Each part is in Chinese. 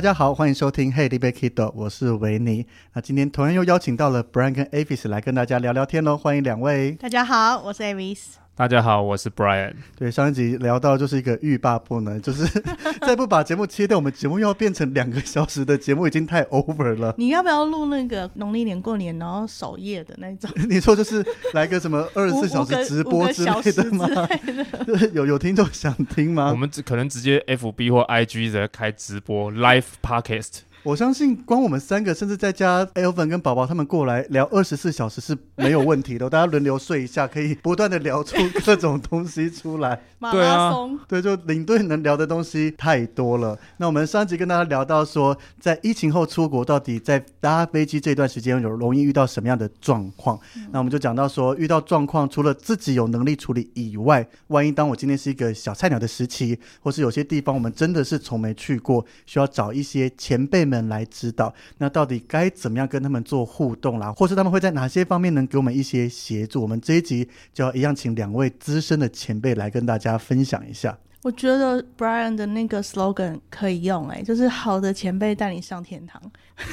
大家好，欢迎收听《Hey, 你别 Kido》，我是维尼。那今天同样又邀请到了 Brian 跟 Avis 来跟大家聊聊天喽，欢迎两位。大家好，我是 Avis。大家好，我是 Brian。对，上一集聊到就是一个欲罢不能，就是 再不把节目切掉，我们节目又要变成两个小时的节目，已经太 over 了。你要不要录那个农历年过年然后守夜的那种？你说就是来个什么二十四小时直播之类的吗？的 有有听众想听吗？我们只可能直接 FB 或 IG 的开直播 Live Podcast。我相信，光我们三个，甚至再加 Elvin 跟宝宝他们过来聊二十四小时是没有问题的。大家轮流睡一下，可以不断的聊出各种东西出来。马拉松，对，就领队能聊的东西太多了。那我们上集跟大家聊到说，在疫情后出国，到底在搭飞机这段时间有容易遇到什么样的状况？嗯、那我们就讲到说，遇到状况，除了自己有能力处理以外，万一当我今天是一个小菜鸟的时期，或是有些地方我们真的是从没去过，需要找一些前辈们来指导，那到底该怎么样跟他们做互动啦？或是他们会在哪些方面能给我们一些协助？我们这一集就要一样请两位资深的前辈来跟大家分享一下。我觉得 Brian 的那个 slogan 可以用，欸，哎，就是好的前辈带你上天堂，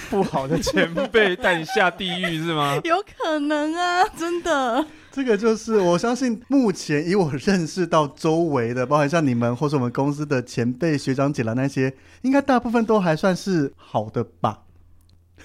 不好的前辈带你下地狱，是吗？有可能啊，真的。这个就是我相信，目前以我认识到周围的，包含像你们或是我们公司的前辈学长姐了那些，应该大部分都还算是好的吧。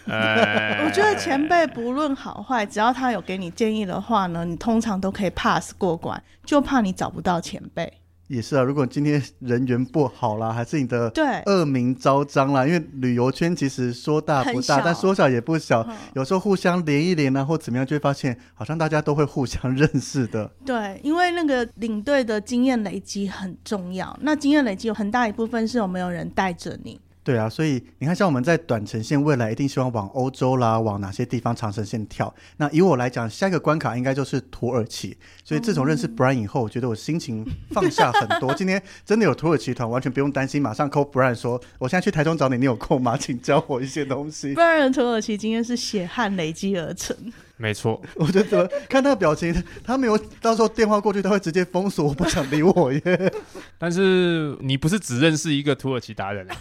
我觉得前辈不论好坏，只要他有给你建议的话呢，你通常都可以 pass 过关，就怕你找不到前辈。也是啊，如果今天人缘不好啦，还是你的恶名昭彰啦。因为旅游圈其实说大不大，但说小也不小。嗯、有时候互相连一连啊，或怎么样，就会发现好像大家都会互相认识的。对，因为那个领队的经验累积很重要。那经验累积有很大一部分是有没有人带着你。对啊，所以你看，像我们在短程线未来一定希望往欧洲啦，往哪些地方长程线跳。那以我来讲，下一个关卡应该就是土耳其。所以自从认识 Brian 以后，我觉得我心情放下很多。今天真的有土耳其团，完全不用担心，马上 call Brian 说，我现在去台中找你，你有空吗？请教我一些东西。Brian 土耳其今天是血汗累积而成。没错，我觉得看他的表情，他没有到时候电话过去，他会直接封锁，我不想理我耶。但是你不是只认识一个土耳其达人啊？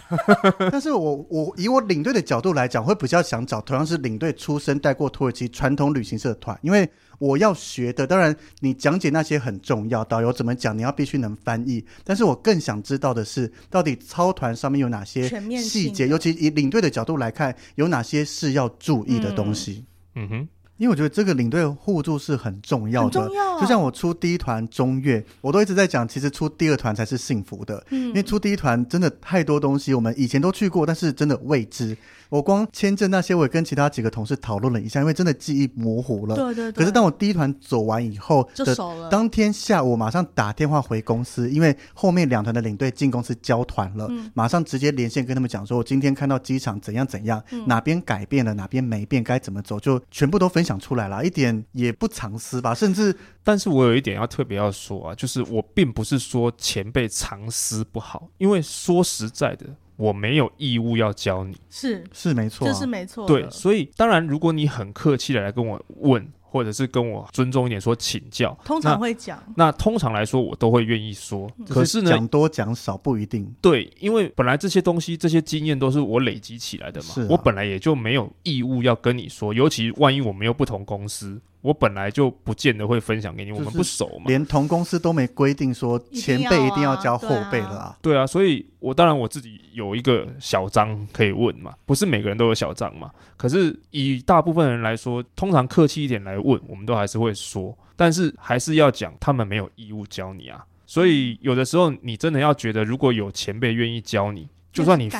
但是我我以我领队的角度来讲，会比较想找同样是领队出身、带过土耳其传统旅行社的团，因为我要学的，当然你讲解那些很重要，导游怎么讲，你要必须能翻译。但是我更想知道的是，到底操团上面有哪些细节，尤其以领队的角度来看，有哪些是要注意的东西？嗯，嗯哼。因为我觉得这个领队互助是很重要的，重要啊。就像我出第一团中越，我都一直在讲，其实出第二团才是幸福的。嗯，因为出第一团真的太多东西，我们以前都去过，但是真的未知。我光签证那些，我也跟其他几个同事讨论了一下，因为真的记忆模糊了。对对对。可是当我第一团走完以后就熟了。当天下午马上打电话回公司，因为后面两团的领队进公司交团了，嗯，马上直接连线跟他们讲说，我今天看到机场怎样怎样，嗯，哪边改变了，哪边没变，该怎么走，就全部都分享出来了，一点也不藏私吧。甚至，但是我有一点要特别要说啊，就是我并不是说前辈藏私不好，因为说实在的。我没有义务要教你，是是没错，啊，就是没错。对，所以当然，如果你很客气的来跟我问，或者是跟我尊重一点说请教，通常会讲。那通常来说，我都会愿意说。可是呢，讲多讲少不一定。对，因为本来这些东西、这些经验都是我累积起来的嘛。啊，我本来也就没有义务要跟你说，尤其万一我们又不同公司。我本来就不见得会分享给你，就是我们不熟嘛。连同公司都没规定说前辈一定要教后辈了啊。对啊，所以我当然我自己有一个小章可以问嘛，不是每个人都有小章嘛。可是以大部分人来说，通常客气一点来问，我们都还是会说，但是还是要讲，他们没有义务教你啊。所以有的时候你真的要觉得，如果有前辈愿意教你。就算你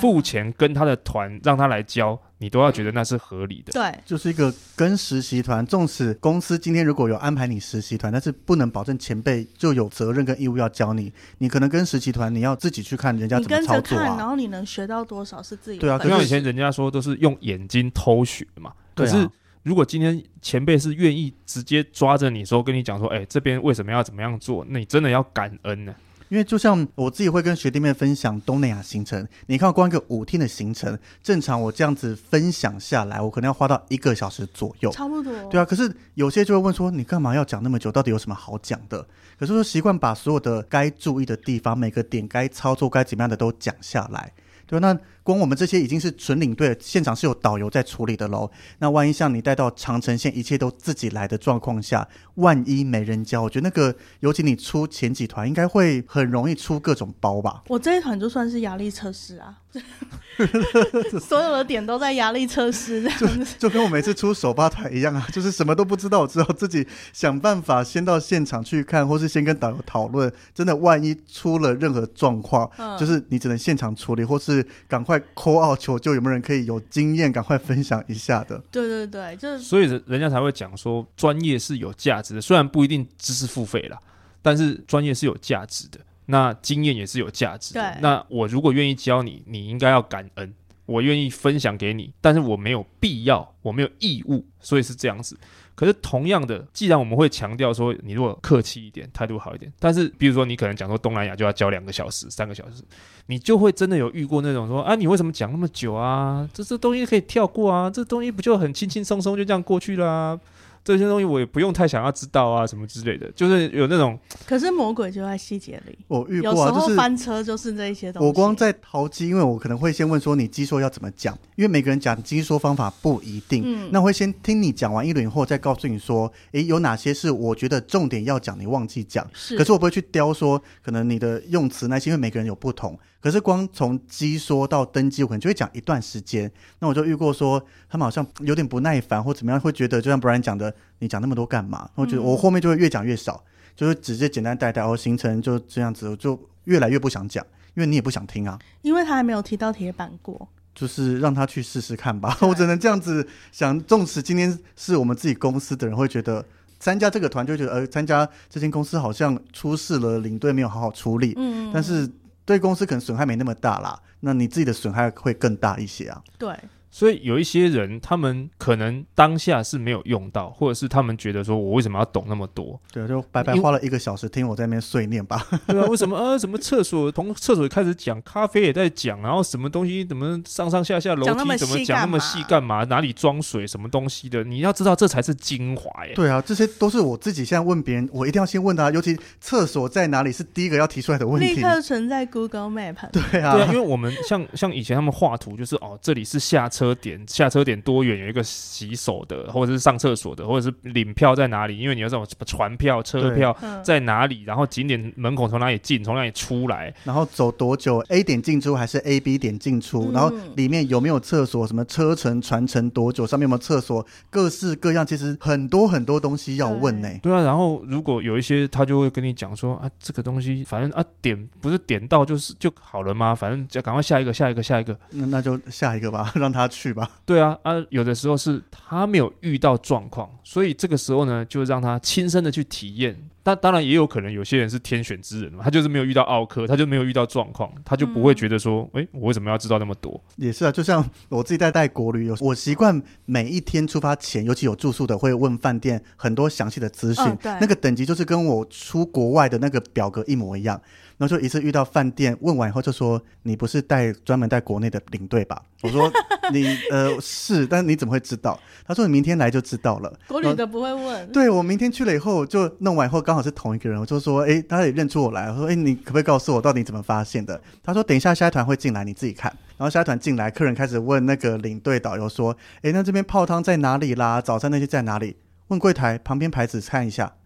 付钱跟他的团让他来教，你都要觉得那是合理的。对，就是一个跟实习团，纵使公司今天如果有安排你实习团，但是不能保证前辈就有责任跟义务要教你。你可能跟实习团，你要自己去看人家怎么操作啊。然后你能学到多少是自己。对啊，就像以前人家说都是用眼睛偷学嘛。可是如果今天前辈是愿意直接抓着你说，跟你讲说，哎，这边为什么要怎么样做？那你真的要感恩呢。因为就像我自己会跟学弟妹分享东南亚行程，你看光一个五天的行程，正常我这样子分享下来，我可能要花到一个小时左右，差不多。对啊，可是有些就会问说，你干嘛要讲那么久？到底有什么好讲的？可是说习惯把所有的该注意的地方，每个点该操作该怎么样的都讲下来。对，那光我们这些已经是纯领队，现场是有导游在处理的喽。那万一像你带到长城线，一切都自己来的状况下，万一没人教，我觉得那个，尤其你出前几团，应该会很容易出各种包吧？我这一团就算是压力测试啊。所有的点都在压力测试，就，就跟我每次出首发团一样啊，就是什么都不知道，我只好自己想办法先到现场去看，或是先跟导游讨论。真的，万一出了任何状况，嗯、就是你只能现场处理，或是赶快 call out 求救，有没有人可以有经验，赶快分享一下的？对对对，就是所以人家才会讲说，专业是有价值的，虽然不一定知识付费啦，但是专业是有价值的。那经验也是有价值的。对那我如果愿意教你，你应该要感恩。我愿意分享给你，但是我没有必要，我没有义务，所以是这样子。可是同样的，既然我们会强调说，你如果客气一点，态度好一点，但是比如说你可能讲说东南亚就要教两个小时、三个小时，你就会真的有遇过那种说啊，你为什么讲那么久啊？这这东西可以跳过啊，这东西不就很轻轻松松就这样过去啦啊？这些东西我也不用太想要知道啊，什么之类的，就是有那种。可是魔鬼就在细节里。我遇过啊，有时候翻车就是这一些东西。我光在淘机，因为我可能会先问说你机说要怎么讲，因为每个人讲机说方法不一定。嗯。那我会先听你讲完一轮以后，再告诉你说，诶，有哪些是我觉得重点要讲，你忘记讲。是。可是我不会去雕说，可能你的用词那些，因为每个人有不同。可是光从机说到登机，我可能就会讲一段时间。那我就遇过说，他们好像有点不耐烦或怎么样，会觉得就像 Brian 讲的，你讲那么多干嘛？我觉得我后面就会越讲越少，嗯、就是直接简单带带，然后行程就这样子，我就越来越不想讲，因为你也不想听啊。因为他还没有提到铁板过，就是让他去试试看吧。我只能这样子想。纵使今天是我们自己公司的人，会觉得参加这个团就觉得，呃，参加这间公司好像出事了，领队没有好好处理。嗯，但是。对公司可能损害没那么大啦，那你自己的损害会更大一些啊。对。所以有一些人，他们可能当下是没有用到，或者是他们觉得说，我为什么要懂那么多？对，就白白花了一个小时听我在那边碎念吧。对啊，为什么呃？什么厕所从厕所开始讲，咖啡也在讲，然后什么东西怎么上上下下楼梯怎么讲那么细干嘛？哪里装水什么东西的？你要知道这才是精华耶。对啊，这些都是我自己现在问别人，我一定要先问他，尤其厕所在哪里是第一个要提出来的问题。立刻存在 Google Map。对啊，对啊，因为我们像像以前他们画图就是哦，这里是下车。车点下车点多远？有一个洗手的，或者是上厕所的，或者是领票在哪里？因为你要这种什么船票、车票在哪里？然后景点门口从哪里进，从哪里出来？然后走多久？A 点进出还是 A B 点进出？然后里面有没有厕所？什么车程、船程多久？上面有没有厕所？各式各样，其实很多很多东西要问呢。对啊，然后如果有一些他就会跟你讲说啊，这个东西反正啊点不是点到就是就好了吗？反正就赶快下一个，下一个，下一个。那那就下一个吧，让他。去吧，对啊，啊，有的时候是他没有遇到状况，所以这个时候呢，就让他亲身的去体验。但当然也有可能有些人是天选之人嘛，他就是没有遇到奥克，他就没有遇到状况，他就不会觉得说，哎、嗯，我为什么要知道那么多？也是啊，就像我自己在带国旅，我习惯每一天出发前，尤其有住宿的，会问饭店很多详细的资讯。哦、那个等级就是跟我出国外的那个表格一模一样。然后就一次遇到饭店，问完以后就说：“你不是带专门带国内的领队吧？”我说：“ 你呃是，但你怎么会知道？”他说：“你明天来就知道了。”国旅的不会问。对，我明天去了以后就弄完以后刚好是同一个人，我就说：“哎，他也认出我来。”我说：“哎，你可不可以告诉我到底怎么发现的？”他说：“等一下下一团会进来，你自己看。”然后下一团进来，客人开始问那个领队导游说：“哎，那这边泡汤在哪里啦？早餐那些在哪里？”问柜台旁边牌子看一下，就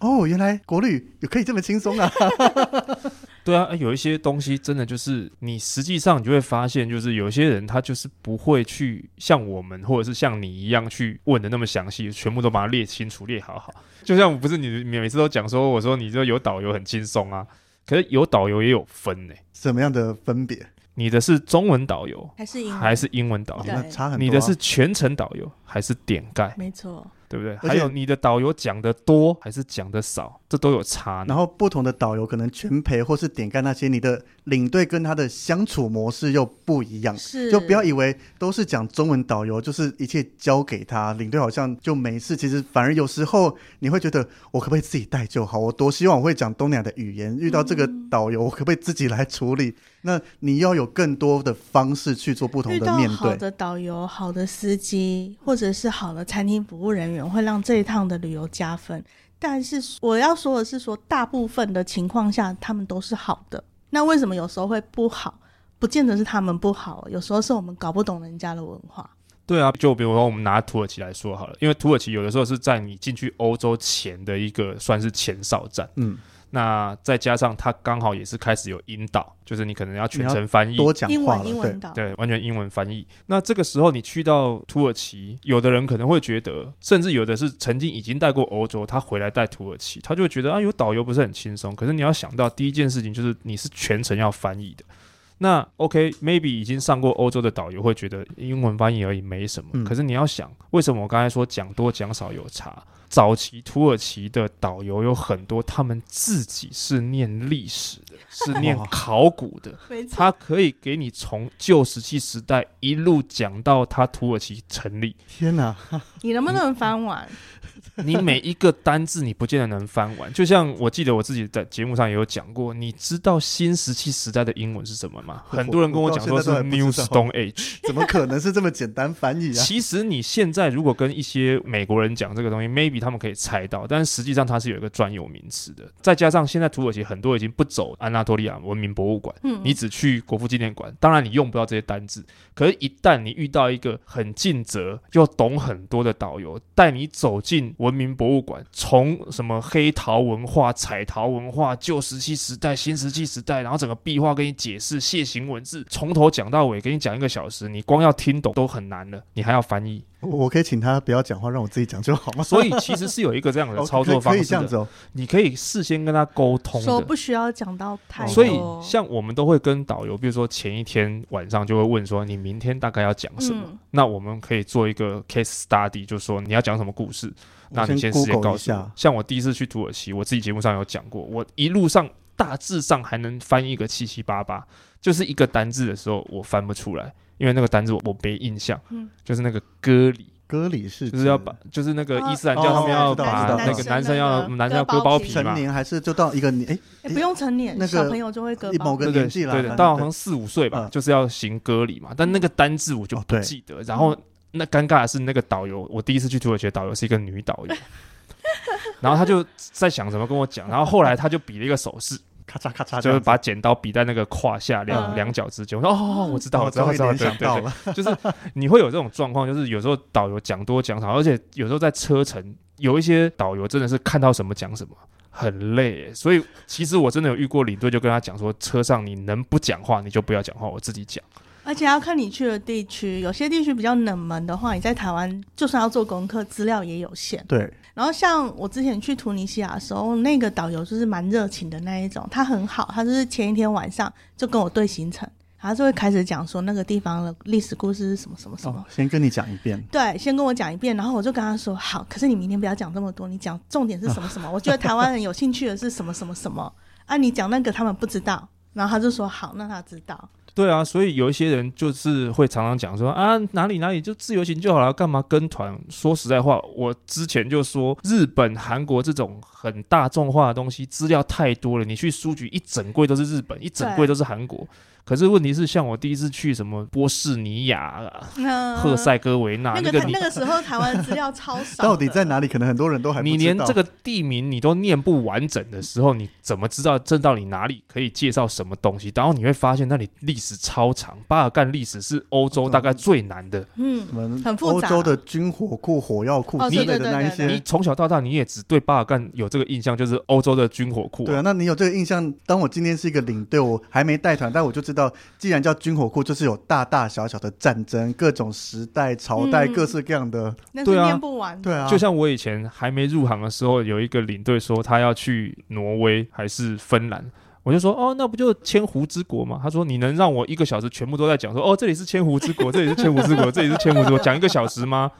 哦，原来国旅也可以这么轻松啊。对啊，有一些东西真的就是你实际上你就会发现，就是有些人他就是不会去像我们或者是像你一样去问的那么详细，全部都把它列清楚、列好好。就像不是你每次都讲说，我说你这有导游很轻松啊，可是有导游也有分呢、欸。什么样的分别？你的是中文导游还是英文还是英文导游？那差很多、啊。你的是全程导游还是点盖？没错。对不对？还有你的导游讲的多还是讲的少，这都有差。然后不同的导游可能全陪或是点干那些，你的领队跟他的相处模式又不一样。是，就不要以为都是讲中文导游，就是一切交给他，领队好像就没事。其实反而有时候你会觉得，我可不可以自己带就好？我多希望我会讲东南亚的语言，遇到这个导游，我可不可以自己来处理？那你要有更多的方式去做不同的面对。好的导游、好的司机，或者是好的餐厅服务人员，会让这一趟的旅游加分。但是我要说的是说，说大部分的情况下，他们都是好的。那为什么有时候会不好？不见得是他们不好，有时候是我们搞不懂人家的文化。对啊，就比如说我们拿土耳其来说好了，因为土耳其有的时候是在你进去欧洲前的一个算是前哨站。嗯。那再加上他刚好也是开始有引导，就是你可能要全程翻译，多讲话英文英文导，对，完全英文翻译。那这个时候你去到土耳其，有的人可能会觉得，甚至有的是曾经已经带过欧洲，他回来带土耳其，他就会觉得啊，有导游不是很轻松。可是你要想到第一件事情就是你是全程要翻译的。那 OK，maybe、okay, 已经上过欧洲的导游会觉得英文翻译而已没什么。嗯、可是你要想，为什么我刚才说讲多讲少有差？早期土耳其的导游有很多，他们自己是念历史的，是念考古的，他可以给你从旧石器时代一路讲到他土耳其成立。天哪，你能不能翻完？你每一个单字你不见得能翻完。就像我记得我自己在节目上也有讲过，你知道新石器时代的英文是什么吗？很多人跟我讲说是 New Stone Age，怎么可能是这么简单翻译啊？其实你现在如果跟一些美国人讲这个东西，maybe 他们可以猜到，但是实际上它是有一个专有名词的。再加上现在土耳其很多已经不走安纳托利亚文明博物馆，嗯，你只去国父纪念馆，当然你用不到这些单字。可是，一旦你遇到一个很尽责又懂很多的导游，带你走进文明博物馆，从什么黑陶文化、彩陶文化、旧石器时代、新石器时代，然后整个壁画给你解释楔形文字，从头讲到尾，给你讲一个小时，你光要听懂都很难了，你还要翻译。我可以请他不要讲话，让我自己讲就好吗？所以其实是有一个这样的 操作方式的，可以这样子哦。你可以事先跟他沟通，说不需要讲到太多。所以像我们都会跟导游，比如说前一天晚上就会问说，你明天大概要讲什么？嗯、那我们可以做一个 case study，就说你要讲什么故事？那你先事先告诉我。像我第一次去土耳其，我自己节目上有讲过，我一路上大致上还能翻译个七七八八，就是一个单字的时候我翻不出来。因为那个单字我我没印象，嗯，就是那个割礼，割礼是就是要把，就是那个伊斯兰教他们要把那个男生要男生要割包皮嘛，成年还是就到一个年哎，不用成年，那个小朋友就会割某个年纪了，对对，到好像四五岁吧，就是要行割礼嘛，但那个单字我就不记得。然后那尴尬的是那个导游，我第一次去土耳其的导游是一个女导游，然后他就在想怎么跟我讲，然后后来他就比了一个手势。咔嚓咔嚓，就是把剪刀比在那个胯下两两脚之间。我说哦，我知道，我知道，我知道，对对对，就是你会有这种状况，就是有时候导游讲多讲少，而且有时候在车程，有一些导游真的是看到什么讲什么，很累。所以其实我真的有遇过领队，就跟他讲说，车上你能不讲话你就不要讲话，我自己讲。而且要看你去的地区，有些地区比较冷门的话，你在台湾就算要做功课，资料也有限。对。然后像我之前去突尼西亚的时候，那个导游就是蛮热情的那一种，他很好，他就是前一天晚上就跟我对行程，他就会开始讲说那个地方的历史故事是什么什么什么。哦，先跟你讲一遍。对，先跟我讲一遍，然后我就跟他说好，可是你明天不要讲这么多，你讲重点是什么什么？哦，我觉得台湾人有兴趣的是什么什么什么啊？你讲那个他们不知道，然后他就说好，那他知道。对啊，所以有一些人就是会常常讲说啊，哪里哪里就自由行就好了，干嘛跟团？说实在话，我之前就说日本、韩国这种很大众化的东西，资料太多了，你去书局一整柜都是日本，一整柜都是韩国。可是问题是，像我第一次去什么波士尼亚、赫塞哥维纳，那个那个时候台湾资料超少，到底在哪里？可能很多人都还不知道。你连这个地名你都念不完整的时候，你怎么知道这到底哪里可以介绍什么东西？然后你会发现那里历史超长，巴尔干历史是欧洲大概最难的，嗯，很复杂。欧洲的军火库、火药库之类的那一些，你从小到大你也只对巴尔干有这个印象，就是欧洲的军火库。对啊，那你有这个印象？当我今天是一个领队，我还没带团，但我就知道，既然叫军火库，就是有大大小小的战争，各种时代、朝代，各式各样的。对啊，念不完。对啊，就像我以前还没入行的时候，有一个领队说他要去挪威还是芬兰，我就说哦，那不就千湖之国吗？他说你能让我一个小时全部都在讲说哦，这里是千湖之国，这里是千湖之国，这里是千湖之国，讲一个小时吗？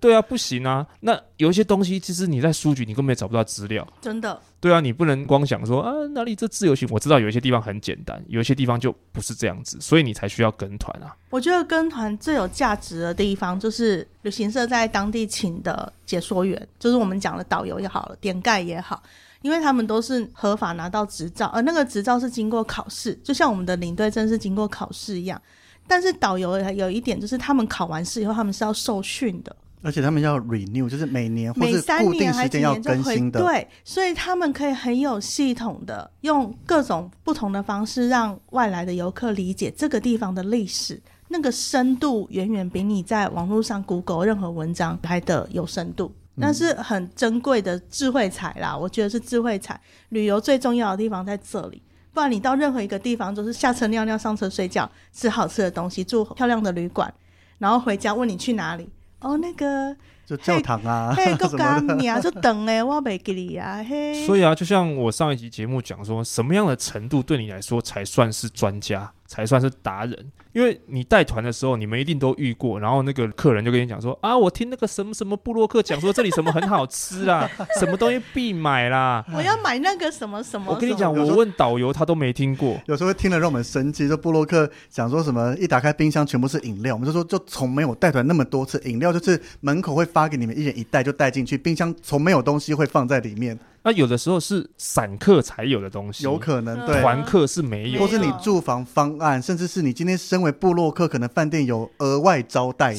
对啊，不行啊。那有一些东西，其实你在书局你根本也找不到资料。真的。对啊，你不能光想说啊，哪里这自由行？我知道有一些地方很简单，有一些地方就不是这样子，所以你才需要跟团啊。我觉得跟团最有价值的地方，就是旅行社在当地请的解说员，就是我们讲的导游也好了，点盖也好，因为他们都是合法拿到执照，而那个执照是经过考试，就像我们的领队证是经过考试一样。但是导游有一点，就是他们考完试以后，他们是要受训的。而且他们要 renew，就是每年或是固定时间要更新的。对，所以他们可以很有系统的用各种不同的方式，让外来的游客理解这个地方的历史。那个深度远远比你在网络上 Google 任何文章来的有深度。那是很珍贵的智慧财啦，我觉得是智慧财。旅游最重要的地方在这里，不然你到任何一个地方，就是下车尿尿、上车睡觉、吃好吃的东西、住漂亮的旅馆，然后回家问你去哪里。哦，那个就教堂啊，嘿，个干你啊，就等诶，我没给你啊，嘿。所以啊，就像我上一集节目讲说，什么样的程度对你来说才算是专家？才算是达人，因为你带团的时候，你们一定都遇过。然后那个客人就跟你讲说：“啊，我听那个什么什么布洛克讲说，这里什么很好吃啦，什么东西必买啦。”我要买那个什么什么。我跟你讲，我问导游，他都没听过。有时候会听了让我们生气，就布洛克讲说什么，一打开冰箱全部是饮料，我们就说就从没有带团那么多次，饮料就是门口会发给你们一人一袋就带进去，冰箱从没有东西会放在里面。那有的时候是散客才有的东西，有可能对。团客是没有，或是你住房方案，甚至是你今天身为部落客，可能饭店有额外招待的。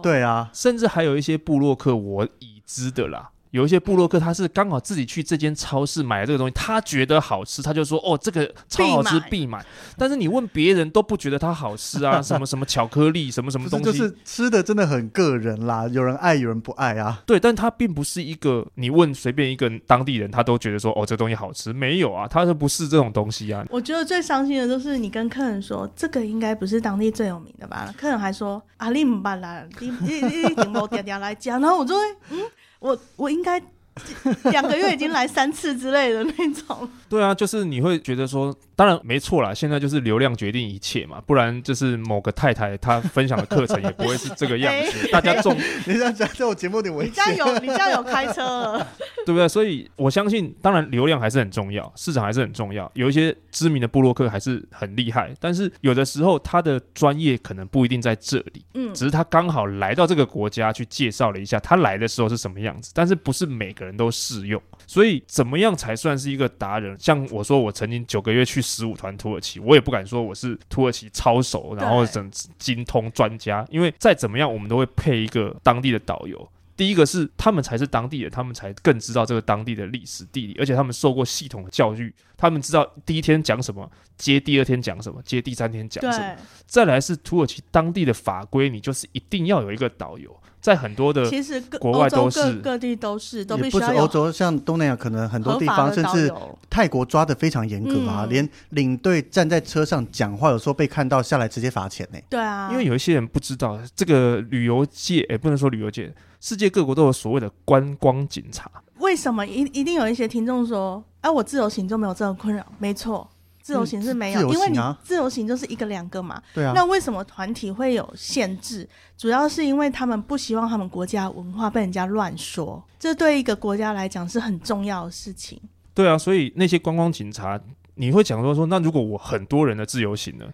对啊，甚至还有一些部落客我已知的啦。有一些部落客，他是刚好自己去这间超市买了这个东西，他觉得好吃，他就说：“哦，这个超好吃，必买。必买”但是你问别人都不觉得它好吃啊，什么什么巧克力，什么什么东西，就是吃的真的很个人啦，有人爱，有人不爱啊。对，但他并不是一个你问随便一个当地人，他都觉得说：“哦，这东西好吃。”没有啊，他是不是这种东西啊？我觉得最伤心的就是你跟客人说这个应该不是当地最有名的吧？客人还说：“ 阿里姆巴拉，你你你顶某嗲嗲来讲。”然后我就会嗯，我我应该。两个月已经来三次之类的那种。对啊，就是你会觉得说，当然没错啦，现在就是流量决定一切嘛，不然就是某个太太她分享的课程也不会是这个样子。大家重，你这样讲在我节目里，我你家有你家有开车了，对不对？所以我相信，当然流量还是很重要，市场还是很重要。有一些知名的布洛克还是很厉害，但是有的时候他的专业可能不一定在这里，嗯，只是他刚好来到这个国家去介绍了一下他来的时候是什么样子，但是不是每个人都适用。所以怎么样才算是一个达人？像我说，我曾经九个月去十五团土耳其，我也不敢说我是土耳其超熟，然后整精通专家，因为再怎么样，我们都会配一个当地的导游。第一个是他们才是当地人，他们才更知道这个当地的历史地理，而且他们受过系统的教育，他们知道第一天讲什么，接第二天讲什么，接第三天讲什么。再来是土耳其当地的法规，你就是一定要有一个导游。在很多的其实国外都是各，各地都是都必须要有，也不止欧洲，像东南亚可能很多地方，甚至泰国抓的非常严格啊，嗯、连领队站在车上讲话，有时候被看到下来直接罚钱呢。对啊，因为有一些人不知道这个旅游界，也、欸、不能说旅游界，世界各国都有所谓的观光警察。为什么一一定有一些听众说，哎、啊，我自由行就没有这个困扰？没错。自由行是没有，嗯啊、因为你自由行就是一个两个嘛。对啊。那为什么团体会有限制？主要是因为他们不希望他们国家文化被人家乱说，这对一个国家来讲是很重要的事情。对啊，所以那些观光警察，你会讲说说，那如果我很多人的自由行呢？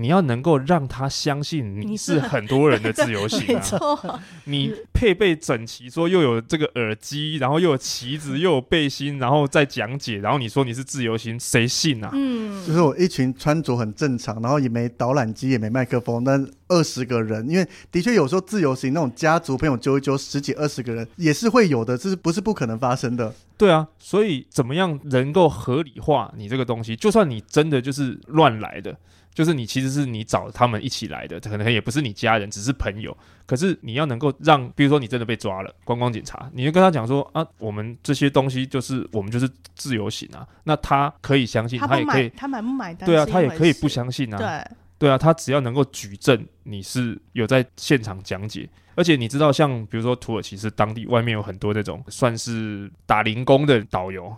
你要能够让他相信你是很多人的自由行啊。没错，你配备整齐，说又有这个耳机，然后又有旗子，又有背心，然后再讲解，然后你说你是自由行，谁信啊？嗯，就是我一群穿着很正常，然后也没导览机，也没麦克风，但二十个人，因为的确有时候自由行那种家族朋友揪一揪，十几二十个人也是会有的，这是不是不可能发生的？对啊，所以怎么样能够合理化你这个东西？就算你真的就是乱来的。就是你其实是你找他们一起来的，可能也不是你家人，只是朋友。可是你要能够让，比如说你真的被抓了，观光警察，你就跟他讲说啊，我们这些东西就是我们就是自由行啊，那他可以相信，他，他也可以，他买不买单？对啊，他也可以不相信啊。对，对啊，他只要能够举证你是有在现场讲解，而且你知道，像比如说土耳其是当地外面有很多那种算是打零工的导游。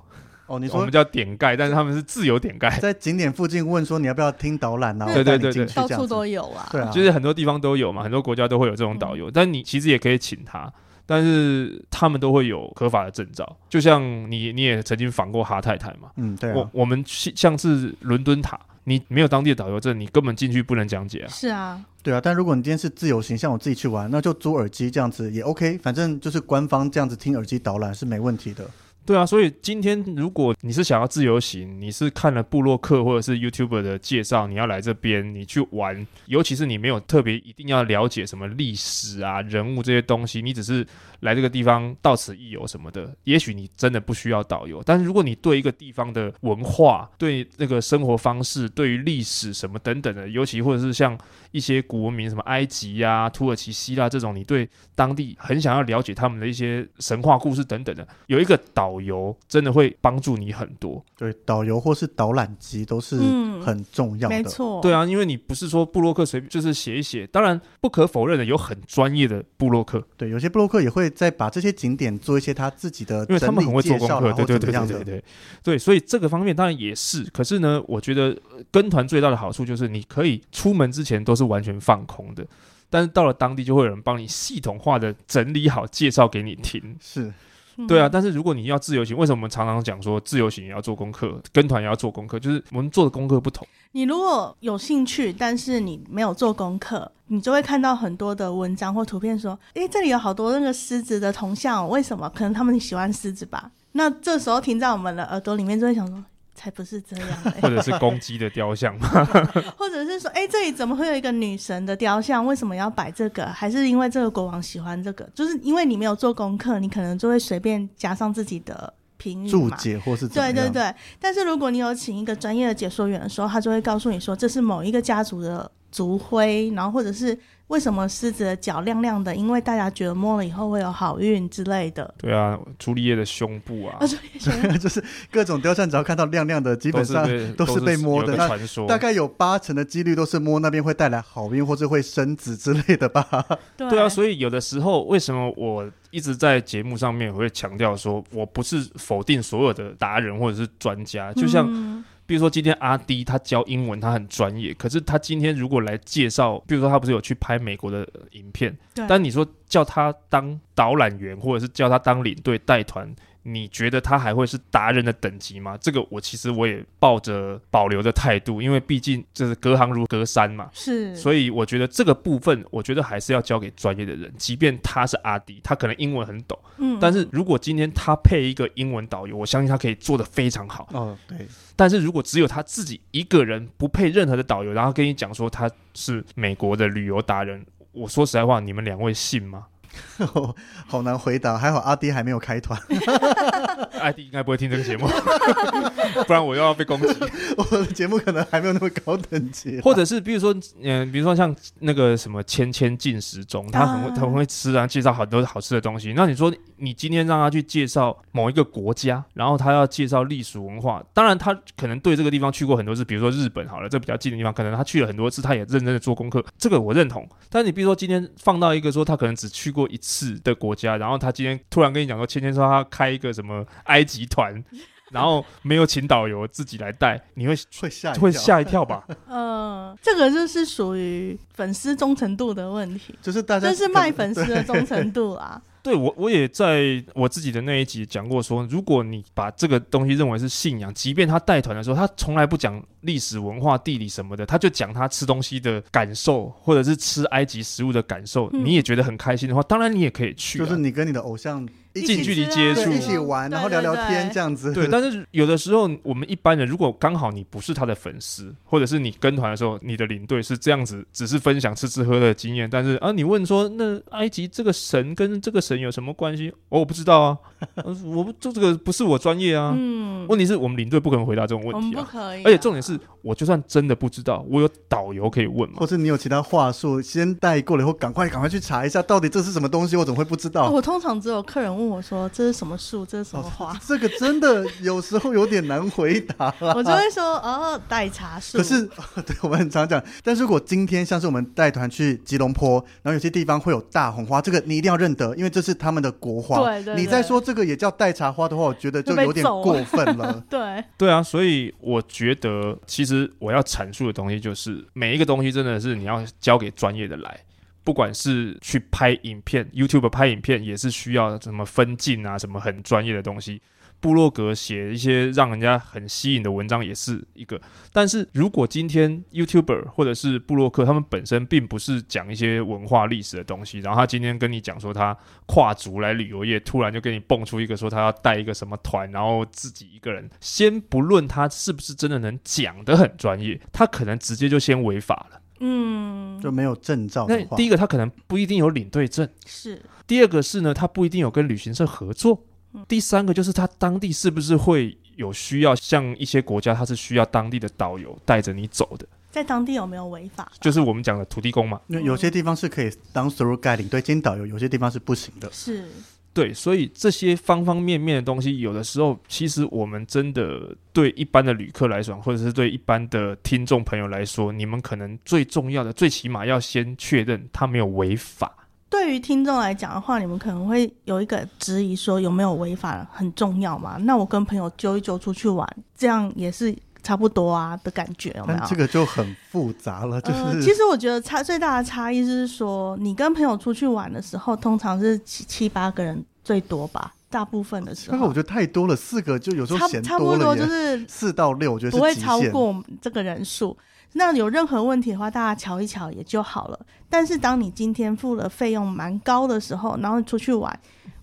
哦，你说我们叫点盖，但是他们是自由点盖，在景点附近问说你要不要听导览啊？对对对对，到处都有啊。对啊，就是很多地方都有嘛，很多国家都会有这种导游，嗯、但你其实也可以请他，但是他们都会有合法的证照。就像你，你也曾经访过哈太太嘛？嗯，对、啊。我我们像是伦敦塔，你没有当地的导游证，你根本进去不能讲解啊。是啊，对啊。但如果你今天是自由行，像我自己去玩，那就租耳机这样子也 OK，反正就是官方这样子听耳机导览是没问题的。对啊，所以今天如果你是想要自由行，你是看了布洛克或者是 YouTuber 的介绍，你要来这边，你去玩，尤其是你没有特别一定要了解什么历史啊、人物这些东西，你只是来这个地方到此一游什么的，也许你真的不需要导游。但是如果你对一个地方的文化、对那个生活方式、对于历史什么等等的，尤其或者是像一些古文明，什么埃及呀、土耳其、希腊这种，你对当地很想要了解他们的一些神话故事等等的，有一个导。导游真的会帮助你很多，对，导游或是导览机都是很重要的，嗯、没错，对啊，因为你不是说布洛克随便就是写一写，当然不可否认的有很专业的布洛克，对，有些布洛克也会再把这些景点做一些他自己的，因为他们很会做功课，对对对对对对，对，所以这个方面当然也是，可是呢，我觉得跟团最大的好处就是你可以出门之前都是完全放空的，但是到了当地就会有人帮你系统化的整理好介绍给你听，是。对啊，但是如果你要自由行，为什么我们常常讲说自由行也要做功课，跟团也要做功课？就是我们做的功课不同。你如果有兴趣，但是你没有做功课，你就会看到很多的文章或图片说，诶，这里有好多那个狮子的铜像，为什么？可能他们喜欢狮子吧？那这时候听在我们的耳朵里面，就会想说。才不是这样，欸，或者是公鸡的雕像，或者是说，哎，欸，这里怎么会有一个女神的雕像？为什么要摆这个？还是因为这个国王喜欢这个？就是因为你没有做功课，你可能就会随便加上自己的评语注解，或是对对对。但是如果你有请一个专业的解说员的时候，他就会告诉你说，这是某一个家族的族徽，然后或者是。为什么狮子的脚亮亮的？因为大家觉得摸了以后会有好运之类的。对啊，朱丽叶的胸部啊，就是各种雕像，只要看到亮亮的，基本上都是被 摸的。传说大概有八成的几率都是摸那边会带来好运，或者会生子之类的吧。对，对啊，所以有的时候为什么我一直在节目上面会强调说，我不是否定所有的达人或者是专家，就像。嗯比如说今天阿 D 他教英文，他很专业。可是他今天如果来介绍，比如说他不是有去拍美国的影片，但你说叫他当导览员，或者是叫他当领队带团。你觉得他还会是达人的等级吗？这个我其实我也抱着保留的态度，因为毕竟就是隔行如隔山嘛。是，所以我觉得这个部分，我觉得还是要交给专业的人。即便他是阿迪，他可能英文很懂，嗯，但是如果今天他配一个英文导游，我相信他可以做得非常好。哦，对。但是如果只有他自己一个人不配任何的导游，然后跟你讲说他是美国的旅游达人，我说实在话，你们两位信吗？好难回答，还好阿迪还没有开团，阿滴应该不会听这个节目，不然我又要被攻击。我的节目可能还没有那么高等级，或者是比如说，嗯、呃，比如说像那个什么千千进食中，他很会他很会吃啊，介绍很多好吃的东西。那你说你今天让他去介绍某一个国家，然后他要介绍历史文化，当然他可能对这个地方去过很多次，比如说日本好了，这比较近的地方，可能他去了很多次，他也认真的做功课，这个我认同。但是你比如说今天放到一个说他可能只去过。过一次的国家，然后他今天突然跟你讲说，芊芊说他开一个什么埃及团，然后没有请导游，自己来带，你会会吓会吓一跳吧？嗯，这个就是属于粉丝忠诚度的问题，就是大家这是卖粉丝的忠诚度啊。对我，我也在我自己的那一集讲过说，说如果你把这个东西认为是信仰，即便他带团的时候，他从来不讲历史文化、地理什么的，他就讲他吃东西的感受，或者是吃埃及食物的感受，嗯、你也觉得很开心的话，当然你也可以去、啊。就是你跟你的偶像。近距离接触，一起玩，然后聊聊天这样子。对，但是有的时候我们一般人，如果刚好你不是他的粉丝，或者是你跟团的时候，你的领队是这样子，只是分享吃吃喝喝的经验，但是啊，你问说那埃及这个神跟这个神有什么关系？哦，我不知道啊，我不这这个不是我专业啊。嗯，问题是我们领队不可能回答这种问题啊，不可以。而且重点是我就算真的不知道，我有导游可以问嘛，或者你有其他话术先带过了以后，赶快赶快去查一下，到底这是什么东西，我怎么会不知道？我通常只有客人问我说这是。什么树？这是什么花？哦，这个真的有时候有点难回答了。我就会说哦，代茶树。可是，对我们很常讲。但是如果今天像是我们带团去吉隆坡，然后有些地方会有大红花，这个你一定要认得，因为这是他们的国花。对对对。你再说这个也叫代茶花的话，我觉得就有点过分了。对对啊，所以我觉得其实我要阐述的东西就是，每一个东西真的是你要交给专业的来。不管是去拍影片，YouTube 拍影片也是需要什么分镜啊，什么很专业的东西。部落格写一些让人家很吸引的文章也是一个。但是如果今天 YouTuber 或者是布洛克，他们本身并不是讲一些文化历史的东西，然后他今天跟你讲说他跨足来旅游业，突然就给你蹦出一个说他要带一个什么团，然后自己一个人，先不论他是不是真的能讲得很专业，他可能直接就先违法了。嗯，就没有证照。那第一个，他可能不一定有领队证。是。第二个是呢，他不一定有跟旅行社合作。嗯。第三个就是他当地是不是会有需要，像一些国家，他是需要当地的导游带着你走的。在当地有没有违法？就是我们讲的土地公嘛。那有些地方是可以当 tour guide 领队兼导游，有些地方是不行的。是。对，所以这些方方面面的东西，有的时候其实我们真的对一般的旅客来说，或者是对一般的听众朋友来说，你们可能最重要的，最起码要先确认他没有违法。对于听众来讲的话，你们可能会有一个质疑，说有没有违法很重要嘛？那我跟朋友揪一揪出去玩，这样也是差不多啊的感觉，有没有？这个就很复杂了，就是、呃、其实我觉得差最大的差异是说，你跟朋友出去玩的时候，通常是七七八个人最多吧，大部分的时候。那个我觉得太多了，四个就有时候嫌多了。差不多就是四到六，我觉得不会超过这个人数。那有任何问题的话，大家瞧一瞧也就好了。但是当你今天付了费用蛮高的时候，然后出去玩，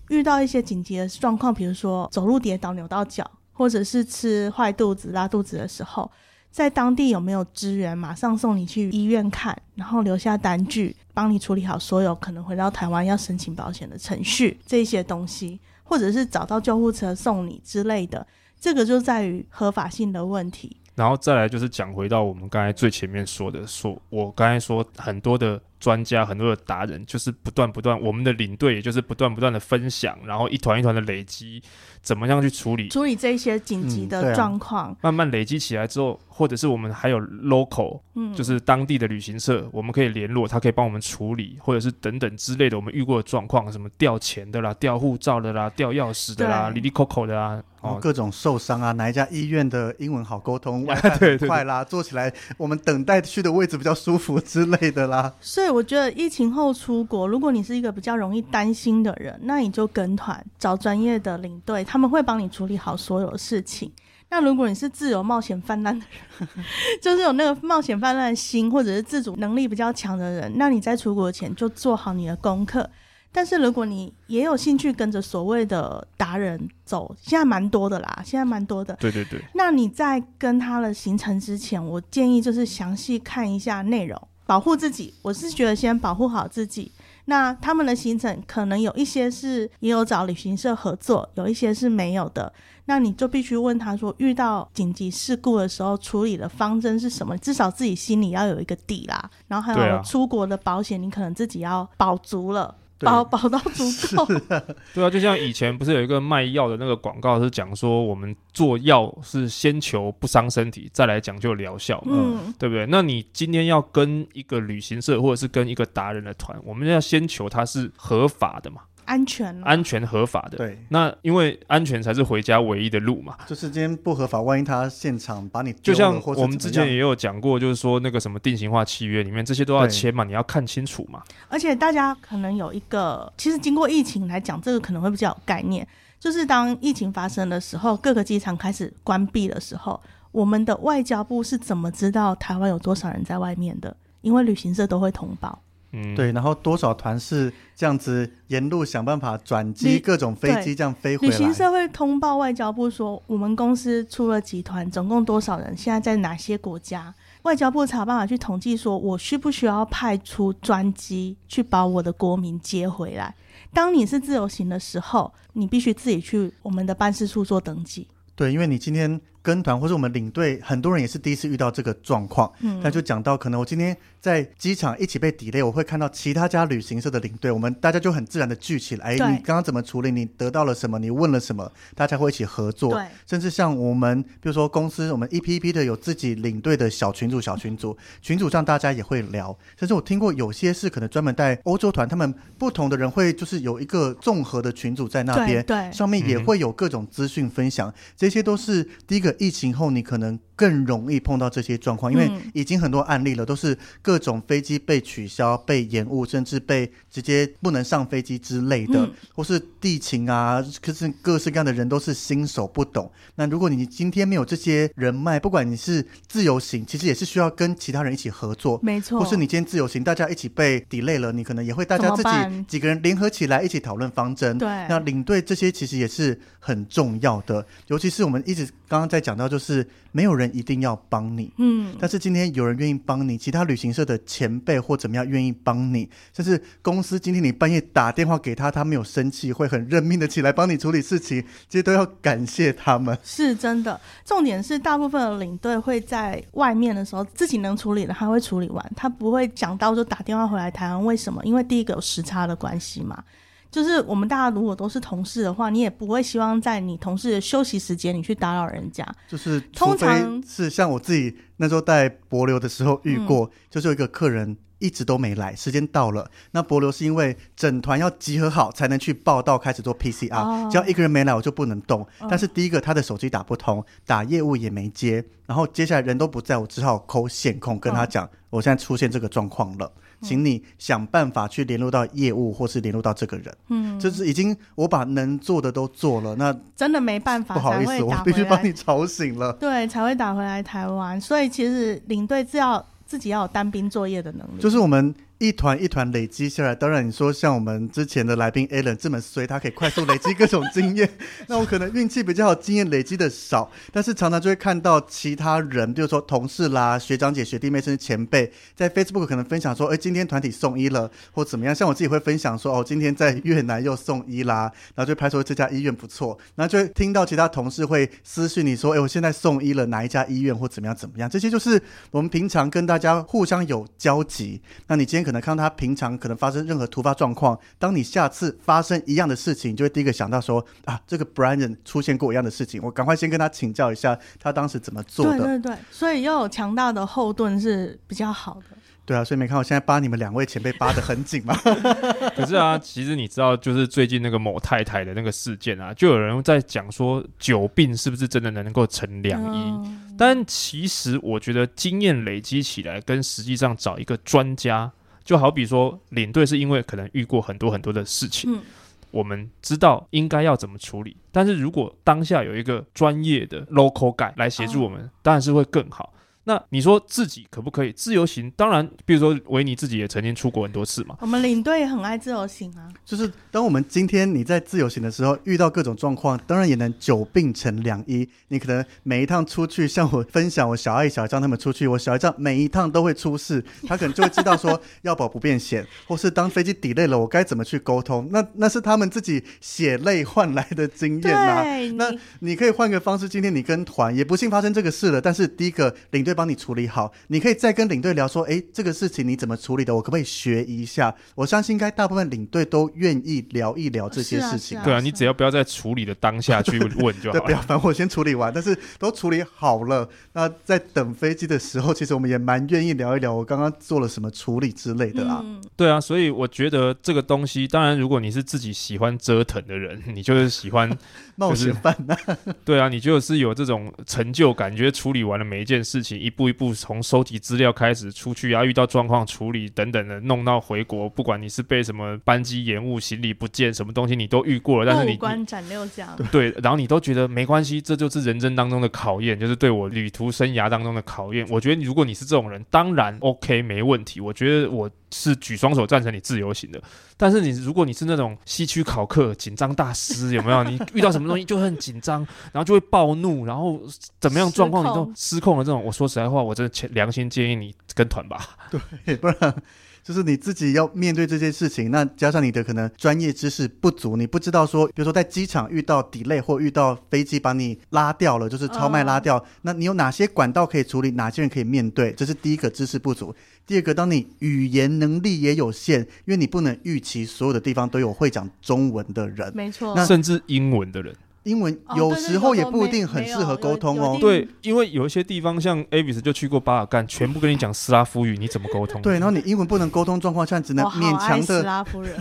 遇到一些紧急的状况，比如说走路跌倒扭到脚，或者是吃坏肚子拉肚子的时候，在当地有没有支援，马上送你去医院看，然后留下单据，帮你处理好所有可能回到台湾要申请保险的程序这些东西，或者是找到救护车送你之类的，这个就在于合法性的问题。然后再来就是讲回到我们刚才最前面说的，说我刚才说很多的专家、很多的达人，就是不断不断，我们的领队也就是不断不断的分享，然后一团一团的累积，怎么样去处理。处理这些紧急的状况，嗯啊、慢慢累积起来之后，或者是我们还有 local，嗯，就是当地的旅行社，我们可以联络，他可以帮我们处理，或者是等等之类的，我们遇过的状况，什么掉钱的啦、掉护照的啦、掉钥匙的啦、里里扣扣的啦。哦，各种受伤啊，哪一家医院的英文好沟通，外快对对。啦，坐起来我们等待去的位置比较舒服之类的啦。所以我觉得疫情后出国，如果你是一个比较容易担心的人，那你就跟团找专业的领队，他们会帮你处理好所有事情。那如果你是自由冒险泛滥的人，就是有那个冒险泛滥心，或者是自主能力比较强的人，那你在出国前就做好你的功课。但是如果你也有兴趣跟着所谓的达人走，现在蛮多的啦，现在蛮多的。对对对。那你在跟他的行程之前，我建议就是详细看一下内容，保护自己。我是觉得先保护好自己。那他们的行程可能有一些是也有找旅行社合作，有一些是没有的。那你就必须问他说，遇到紧急事故的时候处理的方针是什么？至少自己心里要有一个底啦。然后还有出国的保险，你可能自己要保足了。保保到足够，对啊，就像以前不是有一个卖药的那个广告，是讲说我们做药是先求不伤身体，再来讲究疗效嘛，嗯，对不对？那你今天要跟一个旅行社或者是跟一个达人的团，我们要先求它是合法的嘛。安全，安全合法的。对，那因为安全才是回家唯一的路嘛。就是今天不合法，万一他现场把你就像我们之前也有讲过，就是说那个什么定型化契约里面这些都要签嘛，你要看清楚嘛。而且大家可能有一个，其实经过疫情来讲，这个可能会比较有概念。就是当疫情发生的时候，各个机场开始关闭的时候，我们的外交部是怎么知道台湾有多少人在外面的？因为旅行社都会通报。嗯，对，然后多少团是这样子沿路想办法转机，各种飞机这样飞回来。旅行社会通报外交部说，我们公司出了几团，总共多少人，现在在哪些国家？外交部才有办法去统计，说我需不需要派出专机去把我的国民接回来。当你是自由行的时候，你必须自己去我们的办事处做登记。对，因为你今天。跟团或者我们领队，很多人也是第一次遇到这个状况。嗯，那就讲到可能我今天在机场一起被 delay，我会看到其他家旅行社的领队，我们大家就很自然的聚起来。哎，你刚刚怎么处理？你得到了什么？你问了什么？大家会一起合作。对，甚至像我们，比如说公司，我们一批一批的有自己领队的小群组、小群组，群组上大家也会聊。甚至我听过有些是可能专门带欧洲团，他们不同的人会就是有一个综合的群组在那边，对，上面也会有各种资讯分享。这些都是第一个疫情后你可能。可能更容易碰到这些状况，因为已经很多案例了，都是各种飞机被取消、被延误，甚至被直接不能上飞机之类的，嗯、或是地勤啊，可是各式各样的人都是新手不懂。那如果你今天没有这些人脉，不管你是自由行，其实也是需要跟其他人一起合作，没错。或是你今天自由行，大家一起被 delay 了，你可能也会大家自己几个人联合起来一起讨论方针。对，那领队这些其实也是很重要的，尤其是我们一直刚刚在讲到，就是。没有人一定要帮你，嗯，但是今天有人愿意帮你，其他旅行社的前辈或怎么样愿意帮你，甚至公司今天你半夜打电话给他，他没有生气，会很认命的起来帮你处理事情，这些都要感谢他们。是真的，重点是大部分的领队会在外面的时候自己能处理的，他会处理完，他不会讲到就打电话回来台湾。为什么？因为第一个有时差的关系嘛。就是我们大家如果都是同事的话，你也不会希望在你同事的休息时间你去打扰人家。就是通常是像我自己那时候在博流的时候遇过，嗯、就是有一个客人一直都没来，时间到了，那博流是因为整团要集合好才能去报到开始做 PCR，、哦、只要一个人没来我就不能动。哦、但是第一个他的手机打不通，打业务也没接，然后接下来人都不在，我只好 call 线控跟他讲，哦、我现在出现这个状况了。请你想办法去联络到业务，或是联络到这个人。嗯，就是已经我把能做的都做了，那真的没办法，不好意思，我必须把你吵醒了。对，才会打回来台湾。所以其实领队是要自己要有单兵作业的能力。就是我们。一团一团累积下来，当然你说像我们之前的来宾 Alan 这么衰，他可以快速累积各种经验。那我可能运气比较好，经验累积的少，但是常常就会看到其他人，比如说同事啦、学长姐、学弟妹甚至前辈，在 Facebook 可能分享说，哎，今天团体送医了，或怎么样。像我自己会分享说，哦，今天在越南又送医啦，然后就拍出这家医院不错，然后就会听到其他同事会私讯你说，哎，我现在送医了，哪一家医院或怎么样怎么样。这些就是我们平常跟大家互相有交集。那你今天可能看到他平常可能发生任何突发状况，当你下次发生一样的事情，你就会第一个想到说啊，这个 Brian 出现过一样的事情，我赶快先跟他请教一下，他当时怎么做的。对对对，所以要有强大的后盾是比较好的。对啊，所以没看我现在扒你们两位前辈扒得很紧嘛？可是啊，其实你知道，就是最近那个某太太的那个事件啊，就有人在讲说，久病是不是真的能够成良医？嗯、但其实我觉得经验累积起来，跟实际上找一个专家，就好比说领队是因为可能遇过很多很多的事情，嗯、我们知道应该要怎么处理。但是如果当下有一个专业的 local guy 来协助我们，哦、当然是会更好。那你说自己可不可以自由行？当然，比如说维尼自己也曾经出国很多次嘛。我们领队也很爱自由行啊。就是当我们今天你在自由行的时候遇到各种状况，当然也能久病成良医。你可能每一趟出去，像我分享我小爱、小张他们出去，我小爱这样每一趟都会出事，他可能就会知道说要保不变险，或是当飞机 delay 了，我该怎么去沟通。那那是他们自己血泪换来的经验啊。那你可以换个方式，今天你跟团也不幸发生这个事了，但是第一个领队。帮你处理好，你可以再跟领队聊说，哎，这个事情你怎么处理的？我可不可以学一下？我相信应该大部分领队都愿意聊一聊这些事情。对啊，你只要不要在处理的当下去问就好了。对，不要，反正我先处理完，但是都处理好了，那在等飞机的时候，其实我们也蛮愿意聊一聊我刚刚做了什么处理之类的啊。嗯、对啊，所以我觉得这个东西，当然如果你是自己喜欢折腾的人，你就是喜欢、就是、冒险犯啊。对啊，你就是有这种成就感，觉得处理完了每一件事情。一步一步从收集资料开始，出去啊，遇到状况处理等等的，弄到回国，不管你是被什么班机延误、行李不见，什么东西你都遇过了，但是你过关斩六将，对，然后你都觉得没关系，这就是人生当中的考验，就是对我旅途生涯当中的考验。我觉得如果你是这种人，当然 OK 没问题，我觉得我是举双手赞成你自由行的。但是你如果你是那种西区考克紧张大师，有没有？你 遇到什么东西就很紧张，然后就会暴怒，然后怎么样状况你都失控了。这种，我说实在话，我真的良心建议你跟团吧。对，不然。就是你自己要面对这件事情，那加上你的可能专业知识不足，你不知道说，比如说在机场遇到 delay 或遇到飞机把你拉掉了，就是超卖拉掉，哦、那你有哪些管道可以处理，哪些人可以面对？这是第一个知识不足。第二个，当你语言能力也有限，因为你不能预期所有的地方都有会讲中文的人，没错，那甚至英文的人。英文有时候也不一定很适合沟通哦。对，因为有一些地方像 Avis 就去过巴尔干，全部跟你讲斯拉夫语，你怎么沟通？对，然后你英文不能沟通状况下，只能勉强的。斯拉夫人，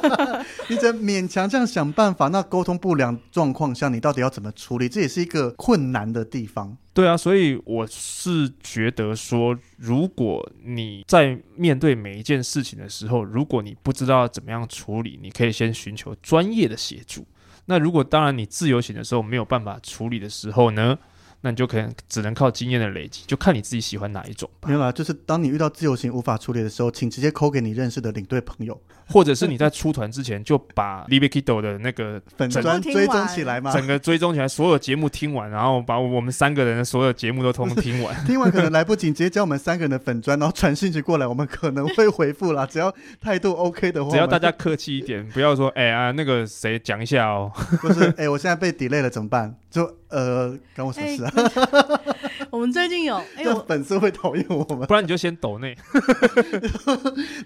你只能勉强这样想办法。那沟通不良状况下，你到底要怎么处理？这也是一个困难的地方。对啊，所以我是觉得说，如果你在面对每一件事情的时候，如果你不知道怎么样处理，你可以先寻求专业的协助。那如果当然你自由行的时候没有办法处理的时候呢？那你就可能只能靠经验的累积，就看你自己喜欢哪一种吧。没有啦，就是当你遇到自由行无法处理的时候，请直接扣给你认识的领队朋友，或者是你在出团之前就把 Libido 的那个粉专追踪起来嘛，整个追踪起来，所有节目听完，然后把我们三个人的所有节目都通通听完。听完可能来不及，直接叫我们三个人的粉专，然后传讯息过来，我们可能会回复啦。只要态度 OK 的话，只要大家客气一点，不要说哎呀、欸啊、那个谁讲一下哦，不是哎、欸，我现在被 delay 了怎么办？就呃，关我什么事啊？欸、我们最近有，哎、欸，粉丝会讨厌我们，不然你就先抖内，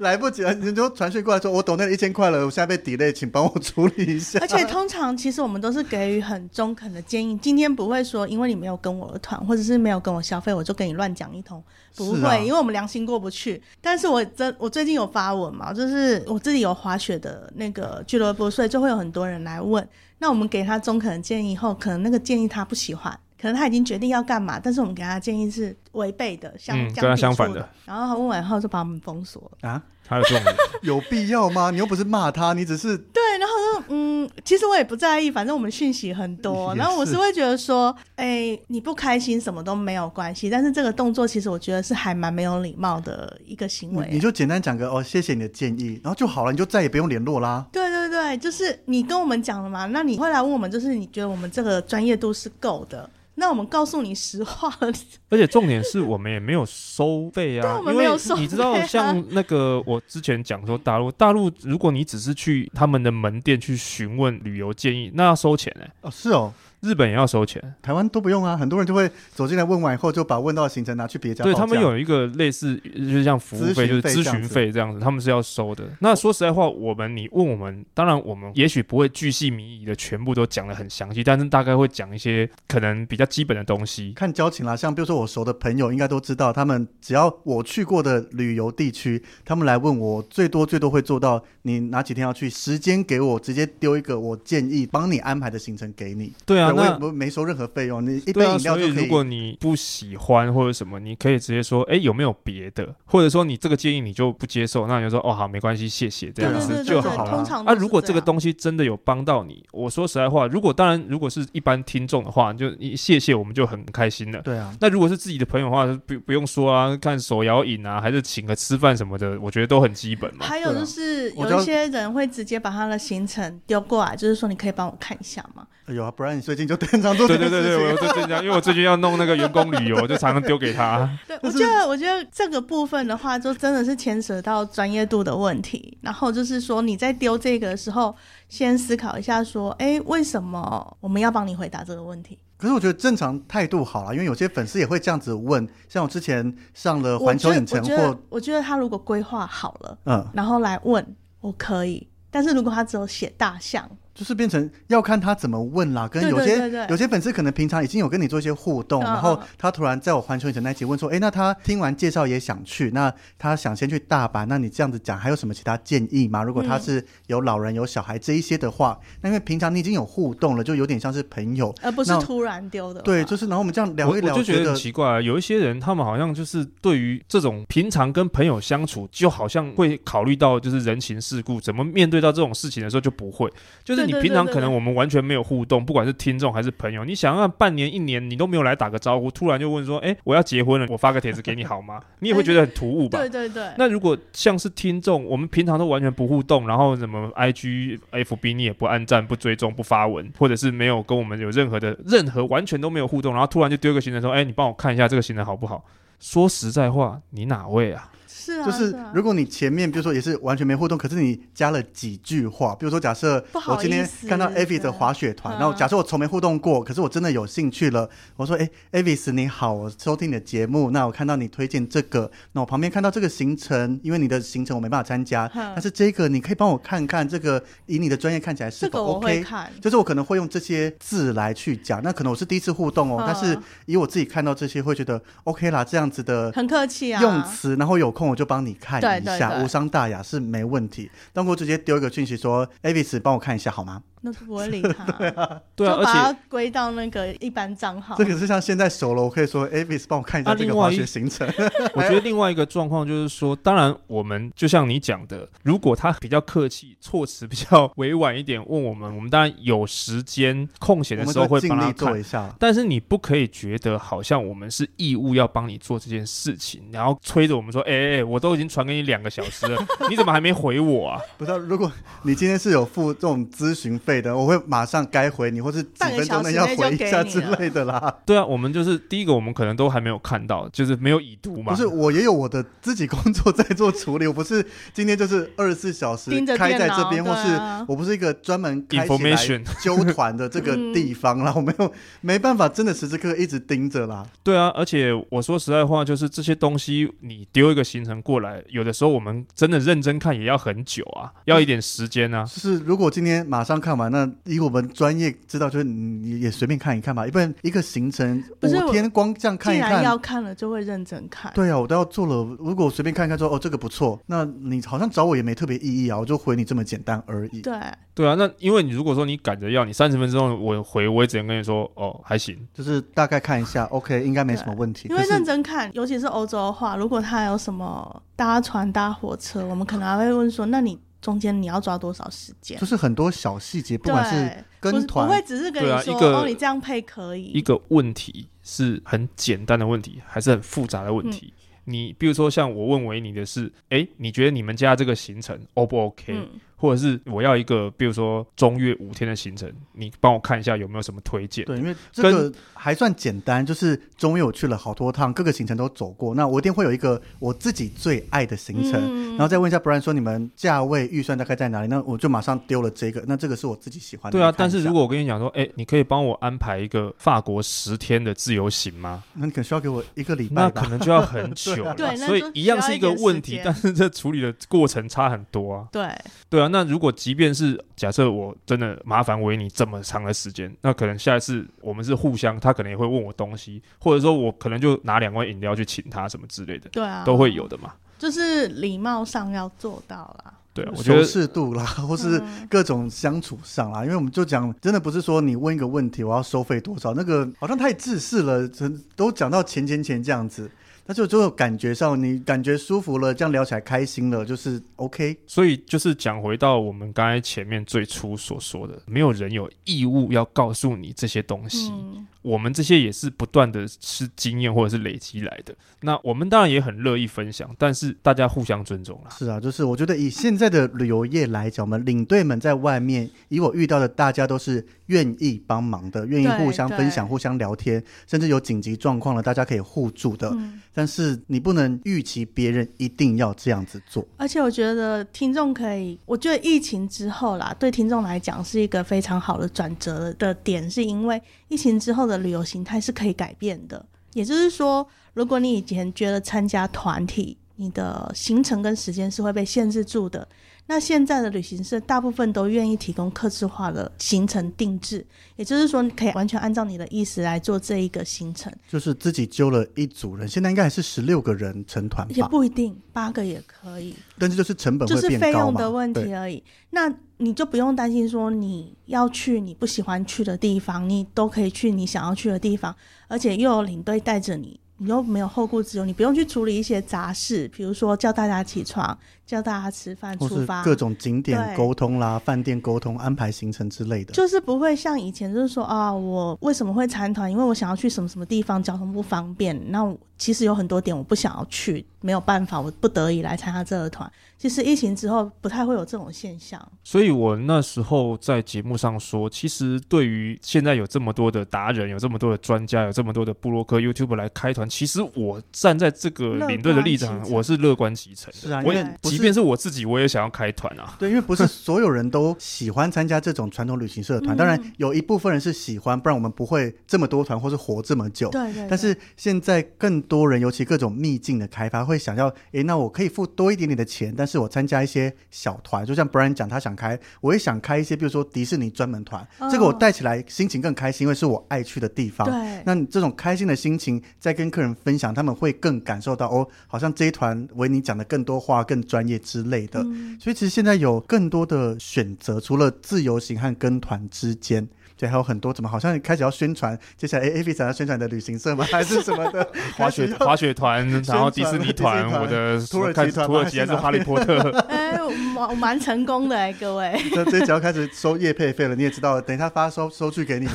来不及了，你就传讯过来说，我抖内了一千块了，我现在被 delay，请帮我处理一下。而且通常其实我们都是给予很中肯的建议，今天不会说，因为你没有跟我的团，或者是没有跟我消费，我就跟你乱讲一通，不会，啊、因为我们良心过不去。但是我真，我最近有发文嘛，就是我自己有滑雪的那个俱乐部，所以就会有很多人来问。那我们给他中肯的建议后，可能那个建议他不喜欢，可能他已经决定要干嘛，但是我们给他的建议是违背的，相、嗯、跟他相反的。然后他问完后就把我们封锁了啊。他有这种有必要吗？你又不是骂他，你只是对。然后说，嗯，其实我也不在意，反正我们讯息很多。然后我是会觉得说，哎、欸，你不开心什么都没有关系。但是这个动作其实我觉得是还蛮没有礼貌的一个行为。你就简单讲个哦，谢谢你的建议，然后就好了，你就再也不用联络啦。对对对，就是你跟我们讲了嘛，那你会来问我们，就是你觉得我们这个专业度是够的。那我们告诉你实话了，而且重点是我们也没有收费啊，因为你知道，像那个我之前讲说大陆，大陆如果你只是去他们的门店去询问旅游建议，那要收钱哎、欸。哦，是哦。日本也要收钱，台湾都不用啊。很多人就会走进来问完以后，就把问到的行程拿去别家。对，他们有一个类似，就是像服务费，就是咨询费这样子，他们是要收的。那说实在话，我们你问我们，当然我们也许不会巨细靡遗的全部都讲的很详细，但是大概会讲一些可能比较基本的东西。看交情啦，像比如说我熟的朋友应该都知道，他们只要我去过的旅游地区，他们来问我，最多最多会做到你哪几天要去，时间给我，直接丢一个我建议帮你安排的行程给你。对啊，对那不没收任何费用，你一杯饮料就可以。所以如果你不喜欢或者什么，你可以直接说，哎，有没有别的？或者说你这个建议你就不接受，那你就说，哦，好，没关系，谢谢，这样子就好了。啊，如果这个东西真的有帮到你，我说实在话，如果当然如果是一般听众的话，就你谢谢我们就很开心了。对啊。那如果是自己的朋友的话，不不用说啊，看手摇饮啊，还是请个吃饭什么的，我觉得都很基本嘛。还有就是有一些人会直接把他的行程丢过来，就是说你可以帮我看一下吗？有啊，不然你最近就经常做对对对对，我就这样，因为我最近要弄那个员工旅游，就常常丢给他。对，我觉得我觉得这个部分的话，就真的是牵涉到专业度的问题。然后就是说你在丢这个的时候，先思考一下，说，哎，为什么我们要帮你回答这个问题？可是我觉得正常态度好了，因为有些粉丝也会这样子问。像我之前上了环球影城或，或我觉得他如果规划好了，嗯，然后来问，我可以。但是如果他只有写大象。就是变成要看他怎么问啦，跟有些有些粉丝可能平常已经有跟你做一些互动，嗯然后他突然在我环球影城那集问说，哎，那他听完介绍也想去，那他想先去大阪，那你这样子讲还有什么其他建议吗？如果他是有老人有小孩这一些的话，那因为平常你已经有互动了，就有点像是朋友，而不是突然丢的。对，就是然后我们这样聊一聊，我，我就觉得很奇怪啊，有一些人他们好像就是对于这种平常跟朋友相处，就好像会考虑到就是人情世故，怎么面对到这种事情的时候就不会，就是你平常可能我们完全没有互动，不管是听众还是朋友，你想要半年一年你都没有来打个招呼，突然就问说，哎，我要结婚了，我发个帖子给你好吗？你也会觉得很突兀吧？对对对。那如果像是听众，我们平常都完全不互动，然后什么 IG、FB 你也不按赞、不追踪、不发文，或者是没有跟我们有任何的任何完全都没有互动，然后突然就丢个行程说，哎，你帮我看一下这个行程好不好？说实在话，你哪位啊？是啊，就是如果你前面比如说也是完全没互动，可是你加了几句话，比如说假设我今天看到 Avis 的滑雪团，然后假设我从没互动过，可是我真的有兴趣了，我说哎 Avis 你好，我收听你的节目，那我看到你推荐这个，那我旁边看到这个行程，因为你的行程我没办法参加，但是这个你可以帮我看看，这个以你的专业看。起来是否 OK？就是我可能会用这些字来去讲，那可能我是第一次互动哦，但是以我自己看到这些会觉得 OK 啦，这样子的很客气啊，用词，然后有空我就帮你看一下，对对对，无伤大雅是没问题。但我直接丢一个讯息说：“Avis，帮我看一下好吗？”那是不会理他，对啊，对啊，就把它归到那个一般账号。这个是像现在熟了，我可以说：“Avis，帮我看一下这个滑雪行程。”我觉得另外一个状况就是说，当然我们就像你讲的，如果他比较客气，措辞比较委婉一点，问我们，我们当然有时间空闲的时候会帮他做一下。但是你不可以觉得好像我们是义务要帮你做这件事情，然后催着我们说：“哎哎，我都已经传给你两个小时了，你怎么还没回我啊？” 不知道，如果你今天是有付这种咨询费的，我会马上。该回你，或是几分钟内要回一下之类的啦。对啊，我们就是第一个，我们可能都还没有看到，就是没有已读嘛。不是，我也有我的自己工作在做处理，我不是今天就是二十四小时开在这边，或是我不是一个专门开起来 纠团的这个地方啦。我没有没办法，真的时时刻刻一直盯着啦。对啊，而且我说实在话，就是这些东西你丢一个行程过来，有的时候我们真的认真看也要很久啊，要一点时间啊。就是如果今天马上看完，那以我们专业知道，就是你也随便看一看吧。一般一个行程五天光这样看一看，既然要看了就会认真看。对啊，我都要做了。如果我随便看一看说哦这个不错，那你好像找我也没特别意义啊，我就回你这么简单而已。对对啊，那因为你如果说你赶着要你三十分钟我回，我也只能跟你说哦还行，就是大概看一下，OK 应该没什么问题。因为认真看，尤其是欧洲的话，如果他有什么搭船搭火车，我们可能还会问说，那你。中间你要抓多少时间？就是很多小细节，不管是跟团，不会只是跟你说、啊、哦，你这样配可以。一个问题是很简单的问题，还是很复杂的问题？嗯、你比如说像我问维尼的是，哎，你觉得你们家这个行程 O 不 OK？、嗯或者是我要一个，比如说中越五天的行程，你帮我看一下有没有什么推荐？对，因为这个还算简单，就是中越我去了好多趟，各个行程都走过。那我一定会有一个我自己最爱的行程，嗯、然后再问一下 Brian 说你们价位预算大概在哪里？那我就马上丢了这个。那这个是我自己喜欢的。对啊，但是如果我跟你讲说，哎，你可以帮我安排一个法国十天的自由行吗？那你可能需要给我一个礼拜，那可能就要很久了。对，所以一样是一个问题，但是这处理的过程差很多啊。对，对啊。那如果即便是假设我真的麻烦维尼这么长的时间，那可能下一次我们是互相，他可能也会问我东西，或者说我可能就拿两罐饮料去请他什么之类的，对啊，都会有的嘛。就是礼貌上要做到啦，对啊，我觉得适度啦，或是各种相处上啦，嗯、因为我们就讲，真的不是说你问一个问题我要收费多少，那个好像太自私了，都讲到钱钱钱这样子。那就就感觉上，你感觉舒服了，这样聊起来开心了，就是 OK。所以就是讲回到我们刚才前面最初所说的，没有人有义务要告诉你这些东西。嗯我们这些也是不断的是经验或者是累积来的。那我们当然也很乐意分享，但是大家互相尊重啦。是啊，就是我觉得以现在的旅游业来讲，我们领队们在外面，以我遇到的大家都是愿意帮忙的，愿意互相分享、互相聊天，甚至有紧急状况了，大家可以互助的。嗯、但是你不能预期别人一定要这样子做。而且我觉得听众可以，我觉得疫情之后啦，对听众来讲是一个非常好的转折的点，是因为疫情之后的。旅游形态是可以改变的，也就是说，如果你以前觉得参加团体，你的行程跟时间是会被限制住的，那现在的旅行社大部分都愿意提供客制化的行程定制，也就是说，你可以完全按照你的意思来做这一个行程。就是自己揪了一组人，现在应该还是十六个人成团吧？也不一定，八个也可以。但是就是成本？就是费用的问题而已。那你就不用担心说你要去你不喜欢去的地方，你都可以去你想要去的地方，而且又有领队带着你。你又没有后顾之忧，你不用去处理一些杂事，比如说叫大家起床。叫大家吃饭、出发，各种景点沟通啦，饭店沟通、安排行程之类的，就是不会像以前，就是说啊，我为什么会参团？因为我想要去什么什么地方，交通不方便。那其实有很多点我不想要去，没有办法，我不得已来参加这个团。其实疫情之后不太会有这种现象。所以我那时候在节目上说，其实对于现在有这么多的达人，有这么多的专家，有这么多的布洛克、YouTube 来开团，其实我站在这个领队的立场，我是乐观其成。是啊，我也即便是我自己，我也想要开团啊。对，因为不是 所有人都喜欢参加这种传统旅行社的团，当然有一部分人是喜欢，不然我们不会这么多团或是活这么久。对对，对。但是现在更多人，尤其各种秘境的开发，会想要，诶，那我可以付多一点点的钱，但是我参加一些小团，就像 Brian 讲，他想开，我也想开一些，比如说迪士尼专门团，哦、这个我带起来心情更开心，因为是我爱去的地方。对。那你这种开心的心情，在跟客人分享，他们会更感受到，哦，好像这一团为你讲的更多话，更专业之类的。嗯、所以其实现在有更多的选择，除了自由行和跟团之间。对，还有很多怎么好像开始要宣传，接下来 A A V 想要宣传的旅行社吗？还是什么的 滑雪滑雪团，然后迪士尼团，我的土耳其团，土耳其还是哈利波特？哎、我，蛮蛮成功的哎，各位。这这只要开始收业配费了，你也知道，等一下发收收据给你们。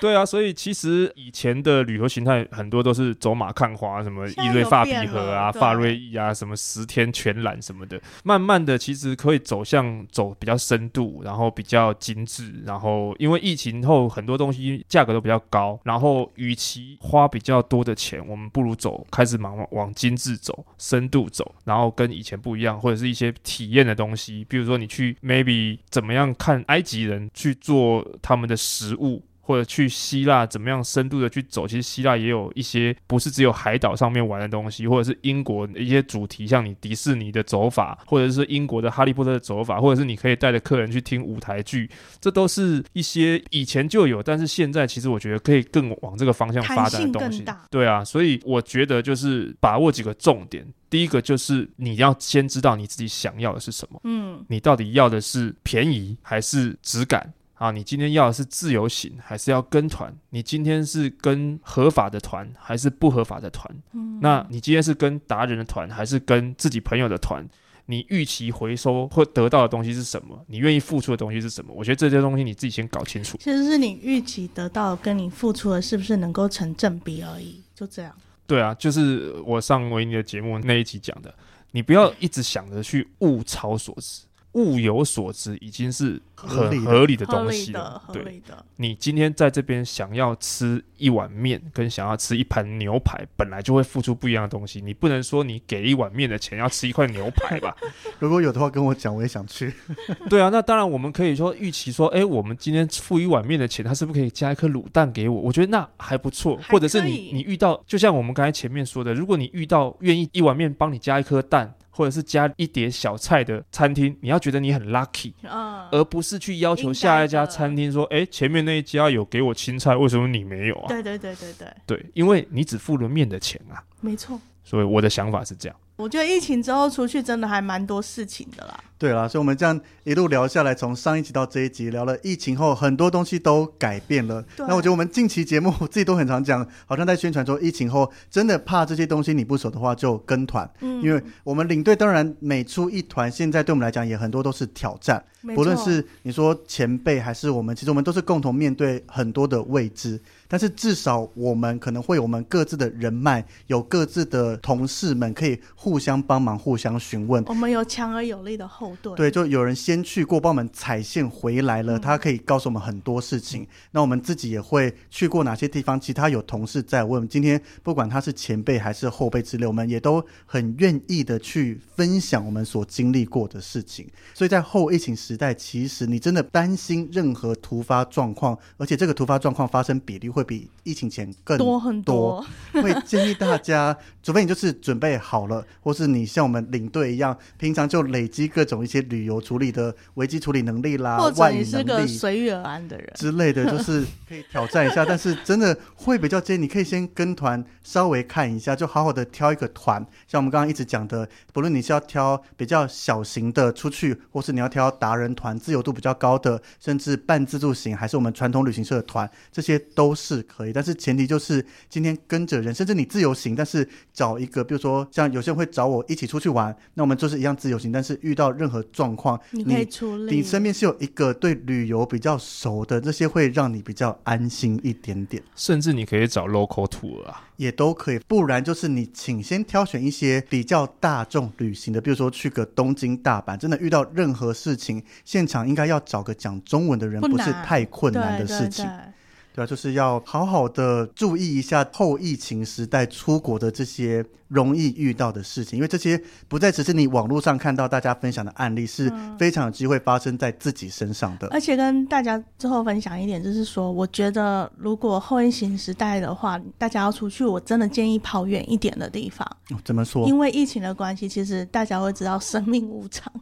对啊，所以其实以前的旅游形态很多都是走马看花，什么伊瑞发比河啊、发瑞意啊，什么十天全览什么的。慢慢的，其实可以走向走比较深度，然后比较精致，然后。因为疫情后很多东西价格都比较高，然后与其花比较多的钱，我们不如走开始往往精致走、深度走，然后跟以前不一样，或者是一些体验的东西，比如说你去 maybe 怎么样看埃及人去做他们的食物。或者去希腊怎么样深度的去走？其实希腊也有一些不是只有海岛上面玩的东西，或者是英国一些主题，像你迪士尼的走法，或者是英国的哈利波特的走法，或者是你可以带着客人去听舞台剧，这都是一些以前就有，但是现在其实我觉得可以更往这个方向发展的东西。对啊，所以我觉得就是把握几个重点，第一个就是你要先知道你自己想要的是什么，嗯，你到底要的是便宜还是质感？啊，你今天要的是自由行，还是要跟团？你今天是跟合法的团，还是不合法的团？嗯，那你今天是跟达人的团，还是跟自己朋友的团？你预期回收或得到的东西是什么？你愿意付出的东西是什么？我觉得这些东西你自己先搞清楚。其实是你预期得到跟你付出的是不是能够成正比而已，就这样。对啊，就是我上维尼的节目那一集讲的，你不要一直想着去物超所值。物有所值已经是很合理的东西了。对，你今天在这边想要吃一碗面，跟想要吃一盘牛排，本来就会付出不一样的东西。你不能说你给一碗面的钱要吃一块牛排吧？如果有的话，跟我讲，我也想去。对啊，那当然我们可以说预期说，哎，我们今天付一碗面的钱，他是不是可以加一颗卤蛋给我？我觉得那还不错。或者是你你遇到，就像我们刚才前面说的，如果你遇到愿意一碗面帮你加一颗蛋。或者是加一碟小菜的餐厅，你要觉得你很 lucky，嗯，而不是去要求下一家餐厅说，哎，前面那一家有给我青菜，为什么你没有啊？对对对对对，对，因为你只付了面的钱啊，没错。所以我的想法是这样。我觉得疫情之后出去真的还蛮多事情的啦。对啦，所以我们这样一路聊下来，从上一集到这一集，聊了疫情后很多东西都改变了。那我觉得我们近期节目自己都很常讲，好像在宣传说疫情后真的怕这些东西你不熟的话就跟团，嗯，因为我们领队当然每出一团，现在对我们来讲也很多都是挑战，不论是你说前辈还是我们，其实我们都是共同面对很多的未知。但是至少我们可能会有我们各自的人脉，有各自的同事们可以互相帮忙、互相询问。我们有强而有力的后盾。对，就有人先去过，帮我们踩线回来了，他可以告诉我们很多事情。嗯。那我们自己也会去过哪些地方，其他有同事在问。今天不管他是前辈还是后辈之类，我们也都很愿意的去分享我们所经历过的事情。所以在后疫情时代，其实你真的担心任何突发状况，而且这个突发状况发生比例会比疫情前更多，多很多，会建议大家，除非你就是准备好了，或是你像我们领队一样，平常就累积各种一些旅游处理的危机处理能力啦，或者你是个随遇而安的人之类的，就 是可以挑战一下。但是真的会比较建议，你可以先跟团稍微看一下，就好好的挑一个团。像我们刚刚一直讲的，不论你是要挑比较小型的出去，或是你要挑达人团，自由度比较高的，甚至半自助型，还是我们传统旅行社的团，这些都是可以。但是前提就是今天跟着人，甚至你自由行，但是找一个，比如说像有些人会找我一起出去玩，那我们就是一样自由行，但是遇到任何状况，你可以处理。你身边是有一个对旅游比较熟的，这些会让你比较安心一点点。甚至你可以找 local tour 啊，也都可以。不然就是你请先挑选一些比较大众旅行的，比如说去个东京、大阪，真的遇到任何事情，现场应该要找个讲中文的人，不，不是太困难的事情。对对对对啊，就是要好好的注意一下后疫情时代出国的这些容易遇到的事情，因为这些不再只是你网络上看到大家分享的案例，是非常有机会发生在自己身上的。而且跟大家最后分享一点，就是说，我觉得如果后疫情时代的话，大家要出去，我真的建议跑远一点的地方。哦，怎么说？因为疫情的关系，其实大家会知道生命无常，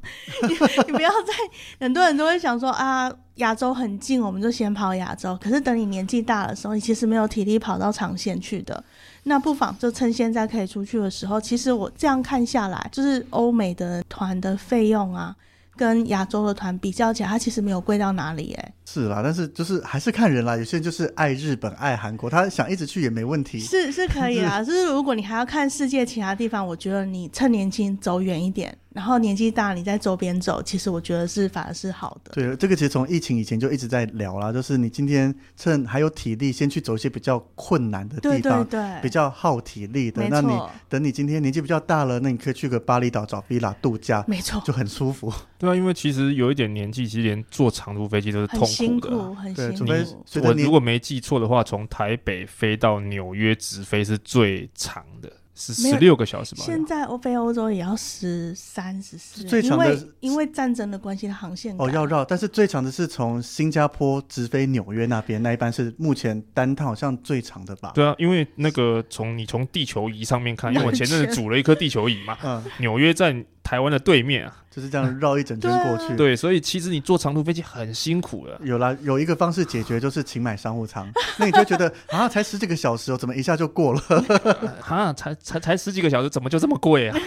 你 你不要再很多人都会想说啊。亚洲很近，我们就先跑亚洲。可是等你年纪大的时候，你其实没有体力跑到长线去的。那不妨就趁现在可以出去的时候。其实我这样看下来，就是欧美的团的费用啊，跟亚洲的团比较起来，它其实没有贵到哪里哎。是啦，但是就是还是看人啦。有些人就是爱日本、爱韩国，他想一直去也没问题。是是可以啦，就是如果你还要看世界其他地方，我觉得你趁年轻走远一点。然后年纪大，你在周边走，其实我觉得是反而是好的。对，这个其实从疫情以前就一直在聊啦，就是你今天趁还有体力，先去走一些比较困难的地方，对对对，比较耗体力的。那你等你今天年纪比较大了，那你可以去个巴厘岛找 villa 度假，没错，就很舒服。对啊，因为其实有一点年纪，其实连坐长途飞机都是痛苦的，很辛苦，很辛苦。除非我如果没记错的话，从台北飞到纽约直飞是最长的。是十六个小时吧？现在欧非欧洲也要十三、十四，最长的因为因为战争的关系，它航线哦要绕，但是最长的是从新加坡直飞纽约那边，那一班是目前单趟好像最长的吧？对啊，因为那个从你从地球仪上面看，因为我前阵子组了一颗地球仪嘛，嗯，纽约在台湾的对面啊。就是这样绕一整圈过去，对，所以其实你坐长途飞机很辛苦的。有啦，有一个方式解决，就是请买商务舱。那你就觉得啊，才十几个小时哦，怎么一下就过了？啊，才才才十几个小时，怎么就这么贵啊？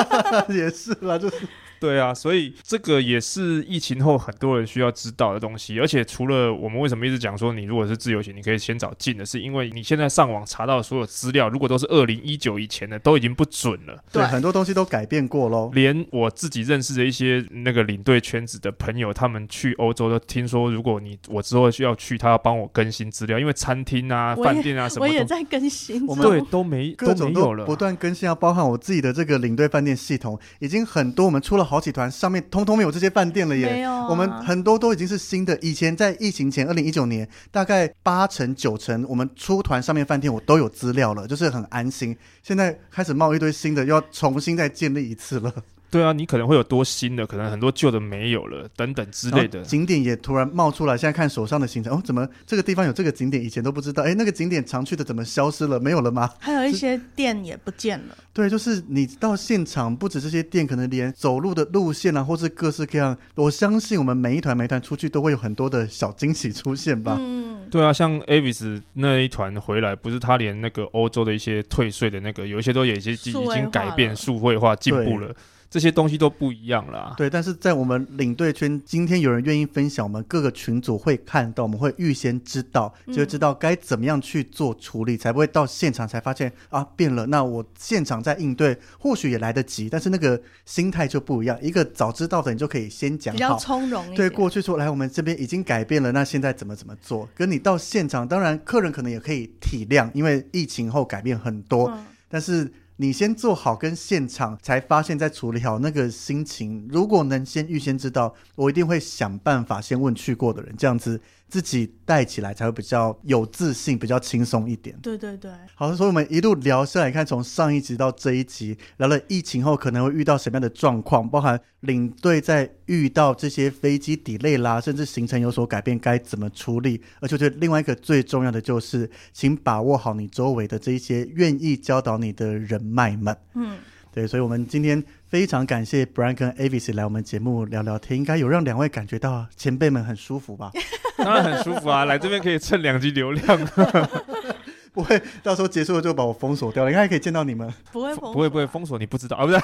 也是啦，就是。对啊，所以这个也是疫情后很多人需要知道的东西。而且除了我们为什么一直讲说，你如果是自由行，你可以先找近的，是因为你现在上网查到的所有资料，如果都是二零一九以前的，都已经不准了。对，很多东西都改变过喽。连我自己认识的一些那个领队圈子的朋友，他们去欧洲都听说，如果你我之后需要去，他要帮我更新资料，因为餐厅啊、饭店啊什么，我也在更新。我们对都没各种都都没有了，不断更新啊，包含我自己的这个领队饭店系统，已经很多，我们出了好几团上面。通通没有这些饭店了耶！没有啊，我们很多都已经是新的。以前在疫情前，二零一九年，大概八成九成，我们出团上面饭店我都有资料了，就是很安心。现在开始冒一堆新的，又要重新再建立一次了。对啊，你可能会有多新的，可能很多旧的没有了，等等之类的。景点也突然冒出来，现在看手上的行程，哦，怎么这个地方有这个景点，以前都不知道。哎，那个景点常去的怎么消失了？没有了吗？还有一些店也不见了。对，就是你到现场，不止这些店，可能连走路的路线啊，或是各式各样。我相信我们每一团每一团出去都会有很多的小惊喜出现吧。嗯，对啊，像 Avis 那一团回来，不是他连那个欧洲的一些退税的那个，有一些都有一些已经改变数位化进步了。这些东西都不一样啦。对，但是在我们领队圈，今天有人愿意分享，我们各个群组会看到，我们会预先知道，就会知道该怎么样去做处理，嗯、才不会到现场才发现啊变了。那我现场在应对，或许也来得及，但是那个心态就不一样。一个早知道的，你就可以先讲好，比较从容。对，过去说来，我们这边已经改变了，那现在怎么怎么做？跟你到现场，当然客人可能也可以体谅，因为疫情后改变很多，嗯、但是。你先做好跟现场，才发现再处理好那个心情。如果能先预先知道，我一定会想办法先问去过的人，这样子。自己带起来才会比较有自信，比较轻松一点。对对对，好，所以我们一路聊下来，看从上一集到这一集，聊了疫情后可能会遇到什么样的状况，包含领队在遇到这些飞机 delay 啦，甚至行程有所改变该怎么处理。而且，我觉得另外一个最重要的就是，请把握好你周围的这一些愿意教导你的人脉们。嗯。对，所以我们今天非常感谢 Brian 跟 Avis 来我们节目聊聊天，应该有让两位感觉到前辈们很舒服吧？当然很舒服啊，来这边可以蹭两集流量。不会，到时候结束了就把我封锁掉了，应该可以见到你们。不会封，不会，不会封锁，你不知道啊？不是。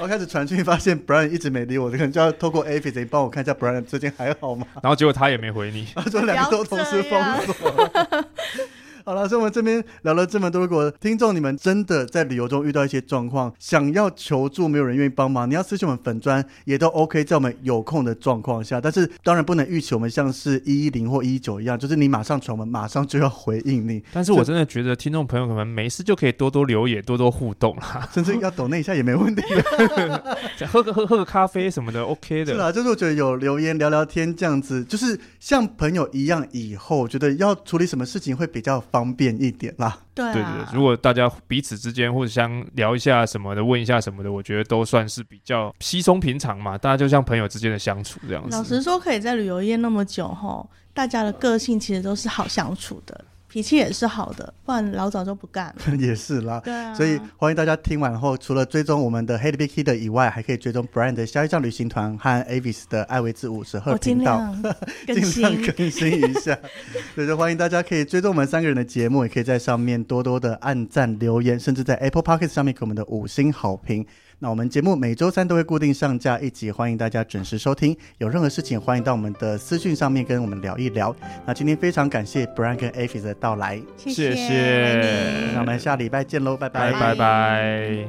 我开始传讯，发现 Brian 一直没理我，可能就要透过 Avis 你帮我看一下 Brian 最近还好吗？然后结果他也没回你，他说两个都同时封锁。好了，所以我们这边聊了这么多，如果听众你们真的在旅游中遇到一些状况，想要求助，没有人愿意帮忙，你要私信我们粉砖也都 OK，在我们有空的状况下，但是当然不能预期我们像是一一零或一一九一样，就是你马上传，我们马上就要回应你。但是我真的觉得听众朋友可能没事就可以多多留言，多多互动啦，甚至要抖那一下也没问题，喝个喝喝个咖啡什么的 OK 的。是啊，就是我觉得有留言聊聊天这样子，就是像朋友一样，以后觉得要处理什么事情会比较方便一点啦。对、啊、对对，如果大家彼此之间或者想聊一下什么的，问一下什么的，我觉得都算是比较稀松平常嘛。大家就像朋友之间的相处这样子。老实说，可以在旅游业那么久吼，大家的个性其实都是好相处的。脾气也是好的，不然老早就不干了。也是啦，对啊。所以欢迎大家听完后，除了追踪我们的 Hey Big Hit 以外，还可以追踪 Brian 的下一站旅行团和 Avis 的爱维之五十赫频道，尽量，更新一下。所以就欢迎大家可以追踪我们三个人的节目，也可以在上面多多的按赞留言，甚至在 Apple Podcast 上面给我们的五星好评。那我们节目每周三都会固定上架一集，欢迎大家准时收听。有任何事情，欢迎到我们的私讯上面跟我们聊一聊。那今天非常感谢 Brank 跟 a f i s 的到来，谢谢。那我们下礼拜见喽，拜拜拜拜。